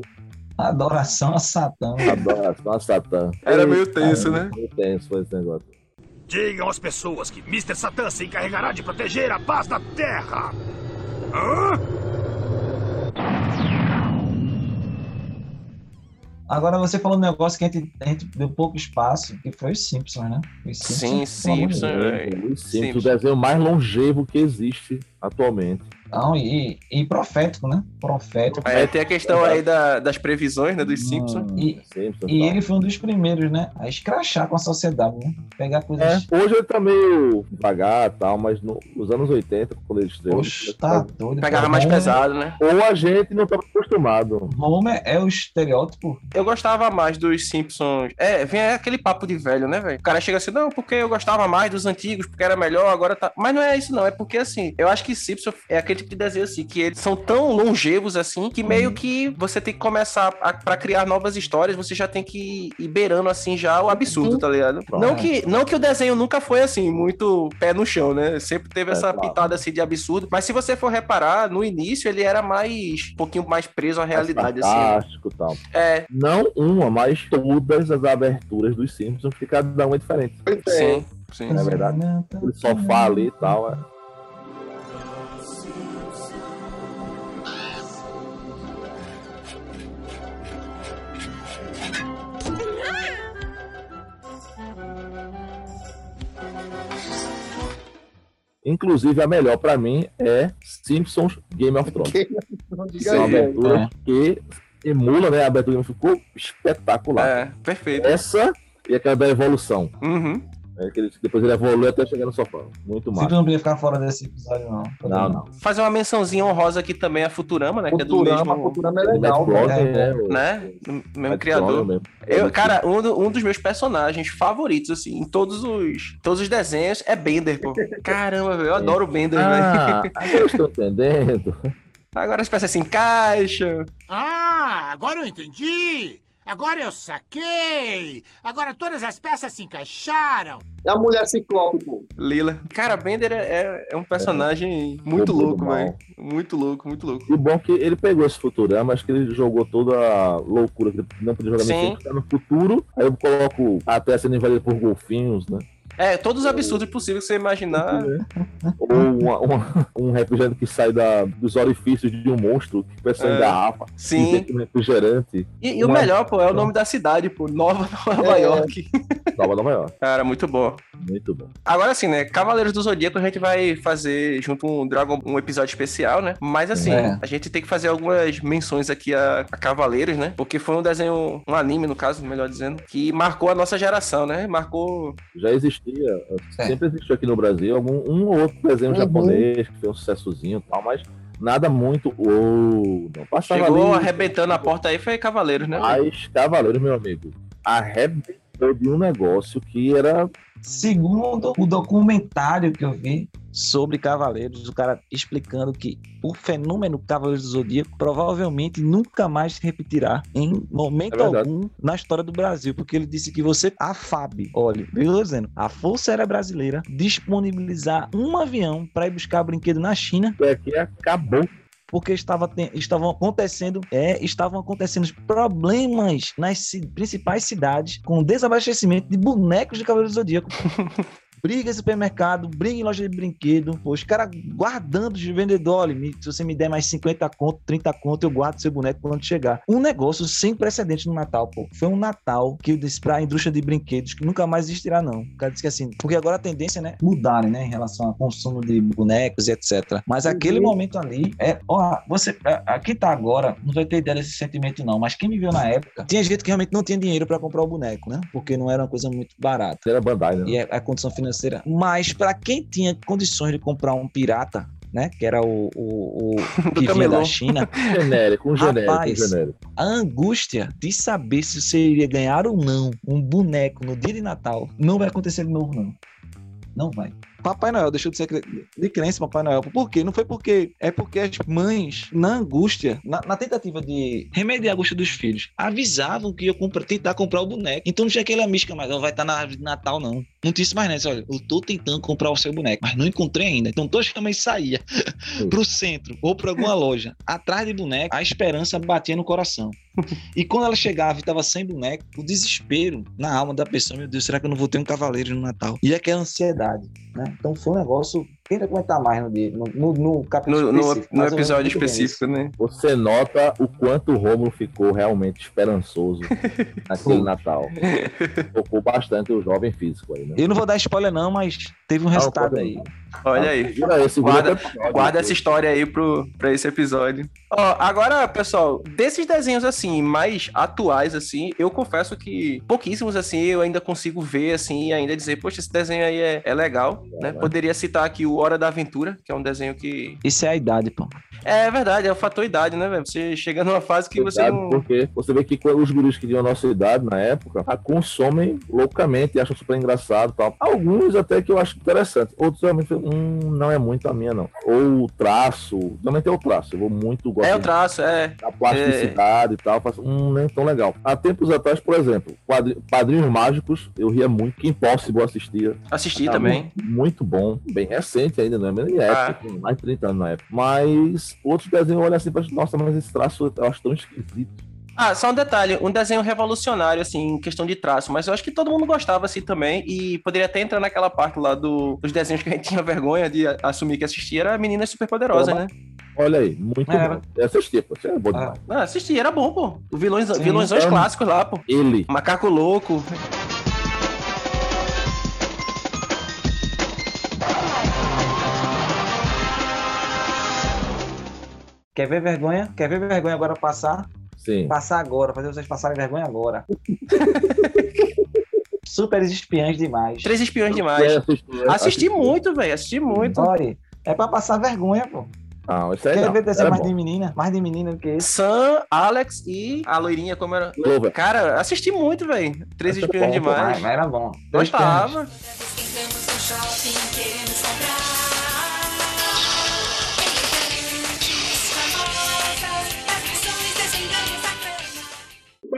Adoração a Satã. Adoração a Satã. Era meio tenso, né? Meio tenso foi esse negócio. Digam às pessoas que Mr. Satan se encarregará de proteger a paz da Terra. Hã? Agora você falou um negócio que a gente, a gente deu pouco espaço, que foi os Simpsons, né? Os Sim, amor de Simpsons. É, sim. Simples, o desenho mais longevo que existe atualmente. Não, e, e profético, né? Profético. Aí tem a questão aí da- das previsões, né, dos Simpsons. E, Simpsons, e tal. ele foi um dos primeiros, né? A escrachar com a sociedade, né? Pegar coisas. É, hoje ele tá meio devagar e tal, mas no- nos anos 80, quando ele estreou, Poxa, tá doido. Pegava mais Homer- pesado, né? ou a gente não estava acostumado. Homer é o estereótipo. Eu gostava mais dos Simpsons. É, vem aquele papo de velho, né, velho? O cara chega assim, não, porque eu gostava mais dos antigos, porque era melhor, agora tá. Mas não é isso, não. É porque, assim, eu acho que Simpson é aquele tipo de desenho assim, que eles são tão longevos assim, que meio que você tem que começar a, pra criar novas histórias, você já tem que ir beirando assim já o absurdo, tá ligado? Não que, não que o desenho nunca foi assim, muito pé no chão, né? Sempre teve É, essa claro. pitada assim de absurdo, mas se você for reparar, no início ele era mais, um pouquinho mais preso à realidade, assim. né? Fantástico e tal. É, Não uma, mas todas as aberturas dos Simpsons, que cada uma é diferente. sim, sim. Não é verdade? Aquele sofá ali e tal. É. Inclusive, a melhor pra mim é Simpsons Game of Thrones. É uma que emula, né? A abertura ficou espetacular. É, perfeito. Essa e aquela da evolução. Uhum. É, que ele- depois ele evolui até chegar no sofá. Muito Sempre massa. não podia ficar fora desse episódio, não. Não, não. Fazer uma mençãozinha honrosa aqui também a Futurama, né? que é do Futurama, mesmo. Futurama é legal, velho. né? o- Né? Do mesmo criador. Mesmo. Eu, cara, um, do- um dos meus personagens favoritos, assim, em todos os, todos os desenhos é Bender, pô. Caramba, velho, eu adoro o Bender, Ah, velho. eu estou entendendo. Agora as peças se encaixam. Ah, agora eu entendi! Agora eu saquei! Agora todas as peças se encaixaram! É a mulher ciclope, pô. Lila. Cara, Bender é, é- é um personagem muito Bobo do louco, velho. Muito louco, muito louco. E bom que ele pegou esse Futurama, acho que ele jogou toda a loucura que ele não podia jogar no Sim. tempo, tá no futuro. Aí eu coloco a sendo invadida por golfinhos, né? É, todos os absurdos possíveis que você imaginar. Ou uma- uma- um refrigerante que sai da, dos orifícios de um monstro, que pensa É. em garrafa. Sim. E um refrigerante. E, e o Uma- melhor, pô, é o nome da cidade, pô. Nova Nova É. York. Nova Nova York. Cara, muito bom. Muito bom. Agora sim, né? Cavaleiros do Zodíaco a gente vai fazer junto um Dragon um episódio especial, né? Mas assim, É. a gente tem que fazer algumas menções aqui a, a Cavaleiros, né? Porque foi um desenho, um anime no caso, melhor dizendo, que marcou a nossa geração, né? Marcou. Já existia, É. sempre existiu aqui no Brasil algum um ou outro desenho Uhum. japonês que fez um sucessozinho e tal, mas nada muito. Uou, não passava Chegou ali. arrebentando a porta aí, foi Cavaleiros, né? Mas Cavaleiros, meu amigo, arrebentou de um negócio que era. Segundo o documentário que eu vi sobre Cavaleiros, o cara explicando que o fenômeno Cavaleiros do Zodíaco provavelmente nunca mais se repetirá em momento É algum na história do Brasil, porque ele disse que você, a FAB, olha, eu tô dizendo, a Força Aérea Brasileira disponibilizar um avião para ir buscar brinquedo na China é que acabou. porque estava estavam acontecendo é, estavam acontecendo problemas nas ci- principais cidades com desabastecimento de bonecos de Cavaleiro do Zodíaco. briga em supermercado, briga em loja de brinquedo, pô, os caras guardando de vendedor, olha, se você me der mais 50 conto, 30 conto, eu guardo seu boneco quando chegar. Um negócio sem precedente no Natal, pô. Foi um Natal que eu disse pra indústria de brinquedos que nunca mais existirá, não. O cara disse que assim, porque agora a tendência, né, mudarem, né, em relação ao consumo de bonecos e etc. Mas aquele momento ali, é, ó, você, é, aqui tá agora, não vai ter ideia desse sentimento não, mas quem me viu na época, tinha gente que realmente não tinha dinheiro pra comprar o boneco, né, porque não era uma coisa muito barata. Era Bandai, né? E é a condição financeira. Mas para quem tinha condições de comprar um pirata, né? Que era o, o, o que vinha da China. Genérico, um genérico, um Rapaz, genérico. a angústia de saber se você iria ganhar ou não um boneco no dia de Natal não vai acontecer de novo, não. Não vai. Papai Noel deixou de ser de crença Papai Noel. Por quê? Não foi porque. É porque as mães, na angústia, na, na tentativa de remediar a angústia dos filhos, avisavam que ia comprar, tentar comprar o boneco. Então não tinha aquela mística mais, não vai estar na árvore de Natal, não. Não tinha isso mais nessa. Olha, eu tô tentando comprar o seu boneco, mas não encontrei ainda. Então a mãe saía pro centro ou pra alguma loja, atrás de boneco, a esperança batia no coração. E quando ela chegava e tava sem boneco, o desespero na alma da pessoa, meu Deus, será que eu não vou ter um cavaleiro no Natal? E aquela ansiedade, né? Então foi um negócio. Quem vai comentar mais no, dia- no, no, no capítulo No, no- específico, no lembro episódio específico, né? Você nota o quanto o Romulo ficou realmente esperançoso naquele Natal. Focou bastante o jovem físico aí, né? Eu não vou dar spoiler, não, mas teve um resultado aí. não. Olha aí. Esse, Guarda, episódio, guarda né? essa história aí pro, pra esse episódio. Ó, agora, pessoal, desses desenhos assim, mais atuais, assim, eu confesso que pouquíssimos, assim, eu ainda consigo ver, assim, e ainda dizer, poxa, esse desenho aí é, é legal, né? Poderia citar aqui o Hora da Aventura, que é um desenho que. Isso é a idade, pô. É verdade, é o fator idade, né, velho? Você chega numa fase que você Sabe não. por quê? Você vê que os guris que tinham a nossa idade na época a consomem loucamente e acham super engraçado tal. Alguns até que eu acho interessante. Outros realmente, hum, não é muito a minha, não. Ou o traço. Também tem o traço. Eu vou muito gosto É o traço, é. da plasticidade e tal. Faço, hum, nem tão legal. Há tempos atrás, por exemplo, quadri- Padrinhos Mágicos, eu ria muito. Que Impossible assistia. Assisti Tá também. Muito, muito bom. Bem recente ainda, não é época, tem mais de 30 anos na época. Mas outros desenhos olham assim e nossa, mas esse traço eu acho tão esquisito. Ah, só um detalhe, um desenho revolucionário, assim, em questão de traço, mas eu acho que todo mundo gostava, assim, também, e poderia até entrar naquela parte lá do, dos desenhos que a gente tinha vergonha de assumir que assistia, era Meninas Superpoderosas, né? Olha aí, muito É, bom. Eu assisti, pô. Isso é bom demais. Ah, assisti, era bom, pô. O vilões, Sim, vilõesões então- clássicos lá, pô. Ele. Macaco Louco. Quer ver vergonha? Quer ver vergonha agora passar? Sim. Passar agora, fazer vocês passarem vergonha agora. Super espiãs demais. Três espiões demais. Assisti muito, velho, assisti muito. Olha, é pra passar vergonha, pô. Não, isso aí Quer não. ver desenho mais bom. de menina? Mais de menina do que esse? Sam, Alex e a loirinha, como era? Clover. Cara, assisti muito, velho. Três espiões bom, demais. mas- era bom. Três Gostava.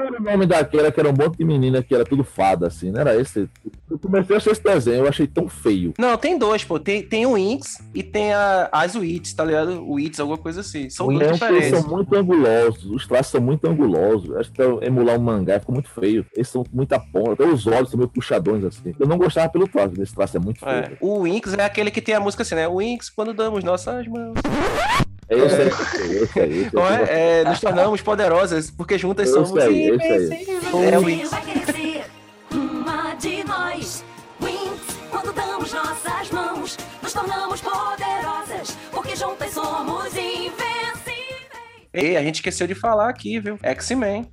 Qual era o nome daquela que era um monte de menina que era tudo fada, assim, não era esse? Eu comecei a assistir esse desenho, eu achei tão feio. Não, tem dois, pô. Tem, tem o Inks e tem a, as Wits, tá ligado? O Wits, alguma coisa assim. São Os dois diferentes. são muito angulosos, os traços são muito angulosos. Acho que é emular um mangá ficou muito feio. Eles são muita ponta, até os olhos são meio puxadões assim. Eu não gostava pelo traço, esse traço é muito feio. É. O Inks é aquele que tem a música assim, né? O Inks, quando damos nossas mãos. É esse aí, esse aí. Esse Não aí. é? É, nos tornamos poderosas, porque juntas Esse somos aí, esse aí. invencíveis. É o ser uma de nós. Wings, quando damos nossas mãos, nos tornamos poderosas, porque juntas somos invencíveis. Ei, a gente esqueceu de falar aqui, viu? X-Men.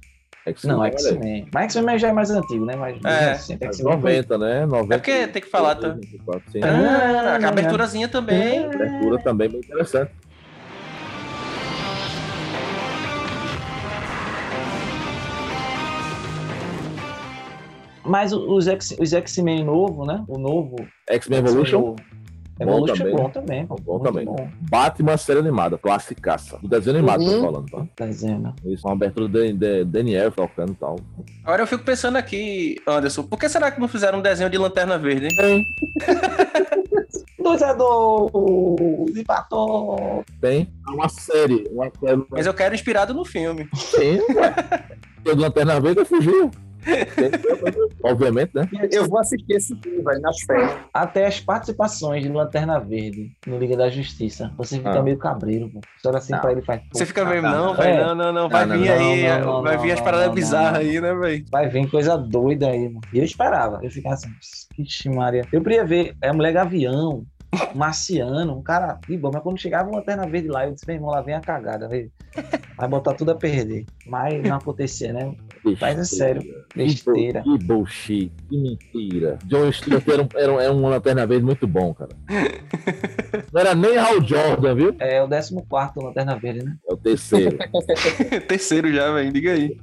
Não. X-Men. Mas X-Men já é mais antigo, né? Mas É. recente. É X-Men 90, né? 90. É porque tem que falar, tá? 94, sim. Ah, a aberturazinha também. Abertura também bem interessante. Mas os X- os X-Men novo, né? O novo. X-Men Evolution. Evolution também. é bom também. pô. Bom Muito também. bom. Batman série animada, classicaça. Do desenho animado, Uhum. tô falando, tá? Desenho. Isso, uma abertura de, de Daniel tocando e tal. Agora eu fico pensando aqui, Anderson, por que será que não fizeram um desenho de Lanterna Verde? hein? Dois é do. De batom. Tem uma série. Uma série Mas eu quero inspirado no filme. Tem, ué. Tem Lanterna Verde fugiu. Obviamente, né? Eu vou assistir esse filme, velho, nas férias. Até as participações de Lanterna Verde no Liga da Justiça. Você fica Ah. meio cabreiro, pô. Você olha assim Não. pra ele e faz. Você fica meio, não, tá. velho, É. não, não, não, vai Não, vir não, aí, não, não, vai vir as paradas não, bizarras não. aí, né, velho? Vai vir coisa doida aí, mano. E eu esperava. Eu ficava assim, ixi, Maria. Eu queria ver é, mulher gavião, marciano, um cara de bom. Mas quando chegava uma lanterna verde lá, eu disse, meu irmão, lá vem a cagada, velho. Vai botar tudo a perder. Mas não acontecia, né? Mas é sério, besteira. Que bullshit, que mentira. John Stewart era, um, era, um, era um lanterna verde muito bom, cara. Não era nem Hal Jordan, viu? É o 14 Lanterna Verde, né? É o terceiro. Terceiro já, velho, diga aí.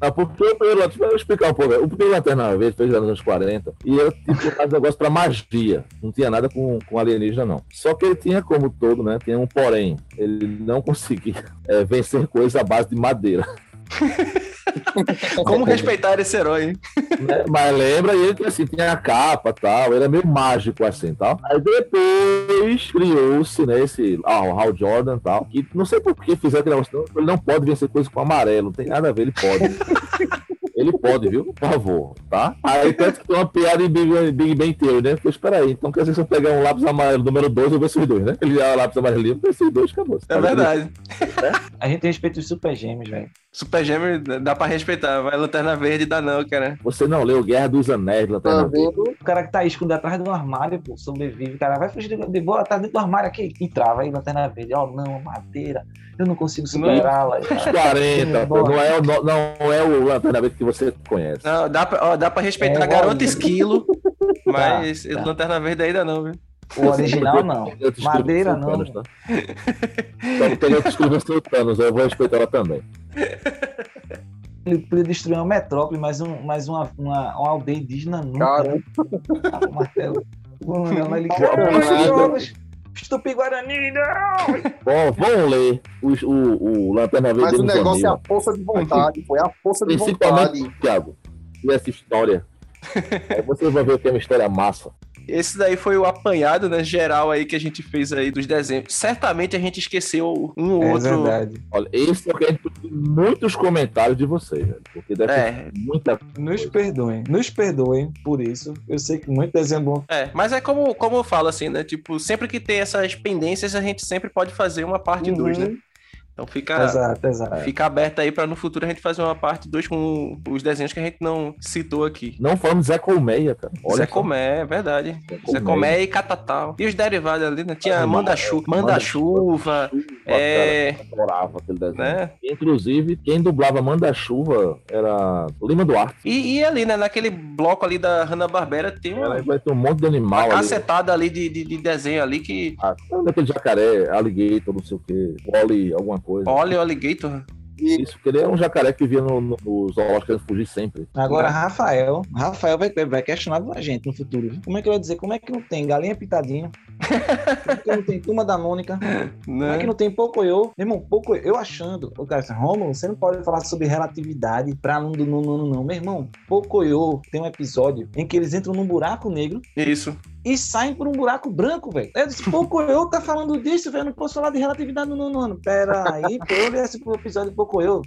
Ah, porque o primeiro, deixa eu explicar um pouco. O primeiro Lanterna Verde fez nos anos 40 e era tipo um negócio pra magia. Não tinha nada com, com alienígena, não. Só que ele tinha, como todo, né? Tinha um porém. Ele não conseguia é, vencer coisas à base de madeira. Como respeitar esse herói, hein? né? Mas lembra ele que assim, tinha a capa e tal, era meio mágico assim tal. Aí depois criou-se, né, esse ah, o Hal Jordan e tal, que não sei por que fizeram aquele negócio, ele não pode vencer coisa com amarelo, não tem nada a ver, ele pode. Ele pode, viu? Por favor, tá? Aí tanto que tem uma piada em Big, Big Bang Theory, né? Porque espera aí, então quer dizer, se eu pegar um lápis amarelo número 2, eu vou esses dois, né? Ele dá o lápis amarelo eu vou esses dois, acabou. É verdade. A gente respeita os super gêmeos, velho. Super Gêmeo dá pra respeitar, vai Lanterna Verde dá não, cara. Você não leu Guerra dos Anéis, Lanterna Verde. O cara que tá escondido atrás do armário, pô, sobrevive. O cara vai fugir de- de boa, tá dentro do armário aqui. E trava aí, lanterna verde. Ó, não, madeira. Eu não consigo superá-la. Os 40, pô, não é, o, não, não é o Lanterna Verde que você conhece. Não, dá pra, ó, dá pra respeitar É, a garota esquilo, mas Tá, tá. Lanterna Verde ainda não, viu? O original não. Madeira não. Thanos, tá? Só que tem outros são Thanos, eu vou respeitar ela também. Ele podia destruir uma metrópole, mas, um, mas uma, uma, uma aldeia indígena nunca. Cara. Ah, o martelo. Ele... Estupi Guarani, não! Bom, vamos ler os- o, o Lanterna Verde Mas o negócio é a força de vontade. Foi a força de Principalmente, vontade. Thiago, e essa história. Aí você vai ver que é uma história massa. Esse daí foi o apanhado, né, geral aí que a gente fez aí dos desenhos. Certamente a gente esqueceu um ou É outro. verdade. Olha, esse é o que a gente precisa de muitos comentários de vocês, velho. Porque deve É. muita Nos perdoem, nos perdoem por isso. Eu sei que muito desenho bom. É, mas é como, como eu falo assim, né? Tipo, sempre que tem essas pendências, a gente sempre pode fazer uma parte 2, né? Então fica, Exato, exato. fica aberto aí pra no futuro a gente fazer uma parte 2 com os desenhos que a gente não citou aqui. Não falando Zé Colmeia, cara. Olha Zé. Comé, é verdade. Zé Colmeia. Comé e Catatal. E os derivados ali, né? Tinha Manda-Chuva, Manda-Chuva, é... Cara, eu adorava aquele desenho. né? Inclusive, quem dublava Manda-Chuva era Lima Duarte. E, e ali, né? Naquele bloco ali da Hanna-Barbera tem uma, Ela vai ter um monte de animal uma ali. cacetada ali de, de, de desenho ali que... Ah, daquele jacaré, alligator, não sei o que, Oli, alguma coisa. Olha o Alligator. Isso, porque ele é um jacaré que via no, no, no zoológico querendo fugir sempre. Agora, Rafael, Rafael vai, vai questionar a gente no futuro. Como é que eu vou dizer? Como é que não tem galinha pitadinha? É não tem turma da Mônica? Como é que Né? não tem Pocoyo? Meu irmão, Pocoyo, eu achando, o cara assim, Romulo, você não pode falar sobre relatividade pra aluno do nono não. Meu irmão, Pocoyo tem um episódio em que eles entram num buraco negro Isso. e saem por um buraco branco, velho. Eu disse, Pocoyo tá falando disso, velho. Não posso falar de relatividade no nono ano. Pera aí, pô, eu li esse episódio do Pocoyo.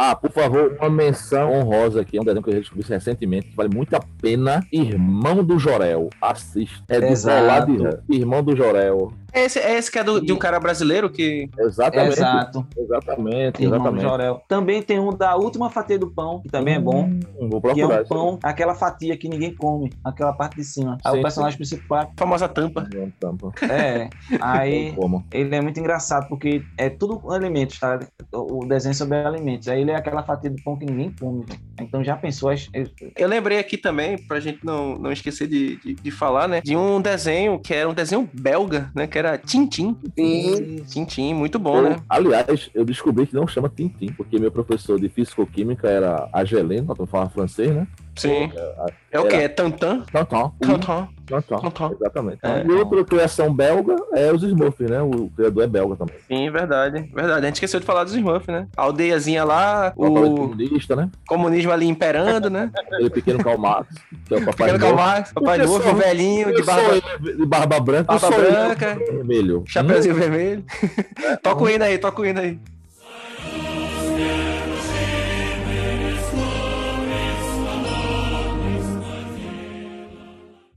Ah, por favor, uma menção honrosa aqui, é um desenho que eu descobri recentemente, que vale muito a pena. Irmão do Jorel. Assista. É do Exato. Irmão do Jorel. É esse, é esse que é do, de um cara brasileiro que... Exatamente. Exato. Exatamente, exatamente. Jorel. Também tem um da última fatia do pão, que também é bom. Hum, vou Que é procurar um pão, aquela fatia que ninguém come, aquela parte de cima. Aí Sim, o personagem principal, famosa tampa. Não, tampa. é. Aí ele é muito engraçado, porque é tudo alimentos, tá? O desenho sobre alimentos. Aí ele é aquela fatia do pão que ninguém come. Então já pensou? as- Eu lembrei aqui também, pra gente não, não esquecer de, de, de falar, né? De um desenho que era um desenho belga, né? Que era Tintim. Sim. Tintim, muito bom, Eu- né? aliás, eu descobri que não chama Tintim, porque meu professor de fisicoquímica era Agelino, eu falava francês, né? Sim. É o quê? É Tantan? Tantan. Tantan. Tantan. Tantan. Exatamente. É. E outra criação belga é os Smurfs, né? O criador é belga também. Sim, verdade. Verdade. A gente esqueceu de falar dos Smurfs, né? A aldeiazinha lá, O comunista, né? comunismo ali imperando, né? Aquele pequeno Karl Marx, que é o papai Pequeno Novo. Calmar, Papai sou- velhinho, de barba, de barba branca, barba branca, vermelho. chapeuzinho vermelho. toca o hino aí, toca o hino aí.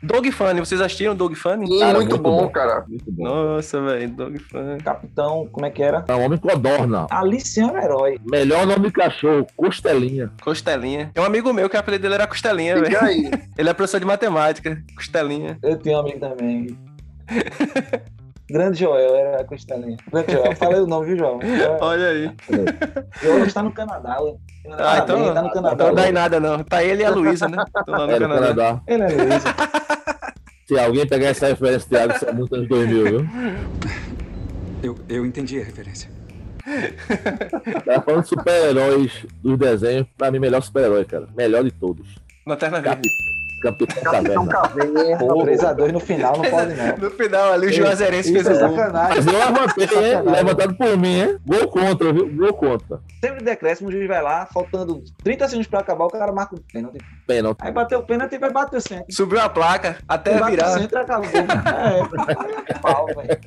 Dog Funny, vocês assistiram Dog Funny? Sim, Cara, muito, muito bom, bom. cara. Muito bom. Nossa, velho, Dog Funny. Capitão, como é que era? É um homem codorna. Alice é um herói. Melhor nome de cachorro, Costelinha. Costelinha. Tem um amigo meu que o apelido dele era Costelinha, E velho. aí? Ele é professor de matemática. Costelinha. Eu tenho um amigo também. Grande Joel, era Costelinha. Grande Joel, falei o nome, viu, Joel? Olha aí. Joel está no Canadá. Ah, então, Parabéns, tá no Canadá. então não dá em nada, não. Tá ele e a Luísa, né? Tô lá no É, Canadá. Canadá. Ele é Luiz. Se alguém pegar essa referência, Thiago, isso é muito anos 2000, viu? Eu, eu entendi a referência. Tava falando de super-heróis dos desenhos, pra mim, melhor super-herói, cara. Melhor de todos. Lanterna Verde. Capitão Capitão Caverna. Caverna. Pô, 3x2 no final, não pode não. No final ali, o Juazeirense fez é o gol. sacanagem. Mas eu levantei, hein? Sacanagem. Levantado por mim, hein? Gol contra, viu? Gol contra. Sempre decréscimo, o juiz vai lá, faltando 30 segundos pra acabar, o cara marca o pênalti. Pênalti. Aí bateu o pênalti e vai bater o centro. Subiu a placa até Bateu o virar. centro e acabou. É, é pau, velho.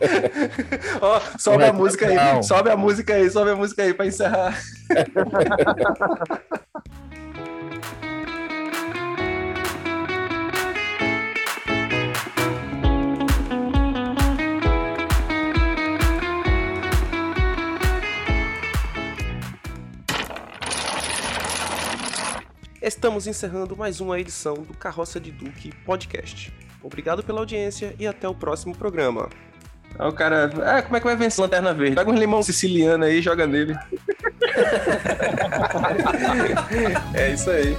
Ó, sobe a música aí. Sobe a música aí, sobe a música aí pra encerrar. Estamos encerrando mais uma edição do Carroça de Duque Podcast. Obrigado pela audiência e até o próximo programa. Aí o cara, ah, como é que vai vencer Lanterna Verde? Pega um limão siciliano aí e joga nele. é isso aí.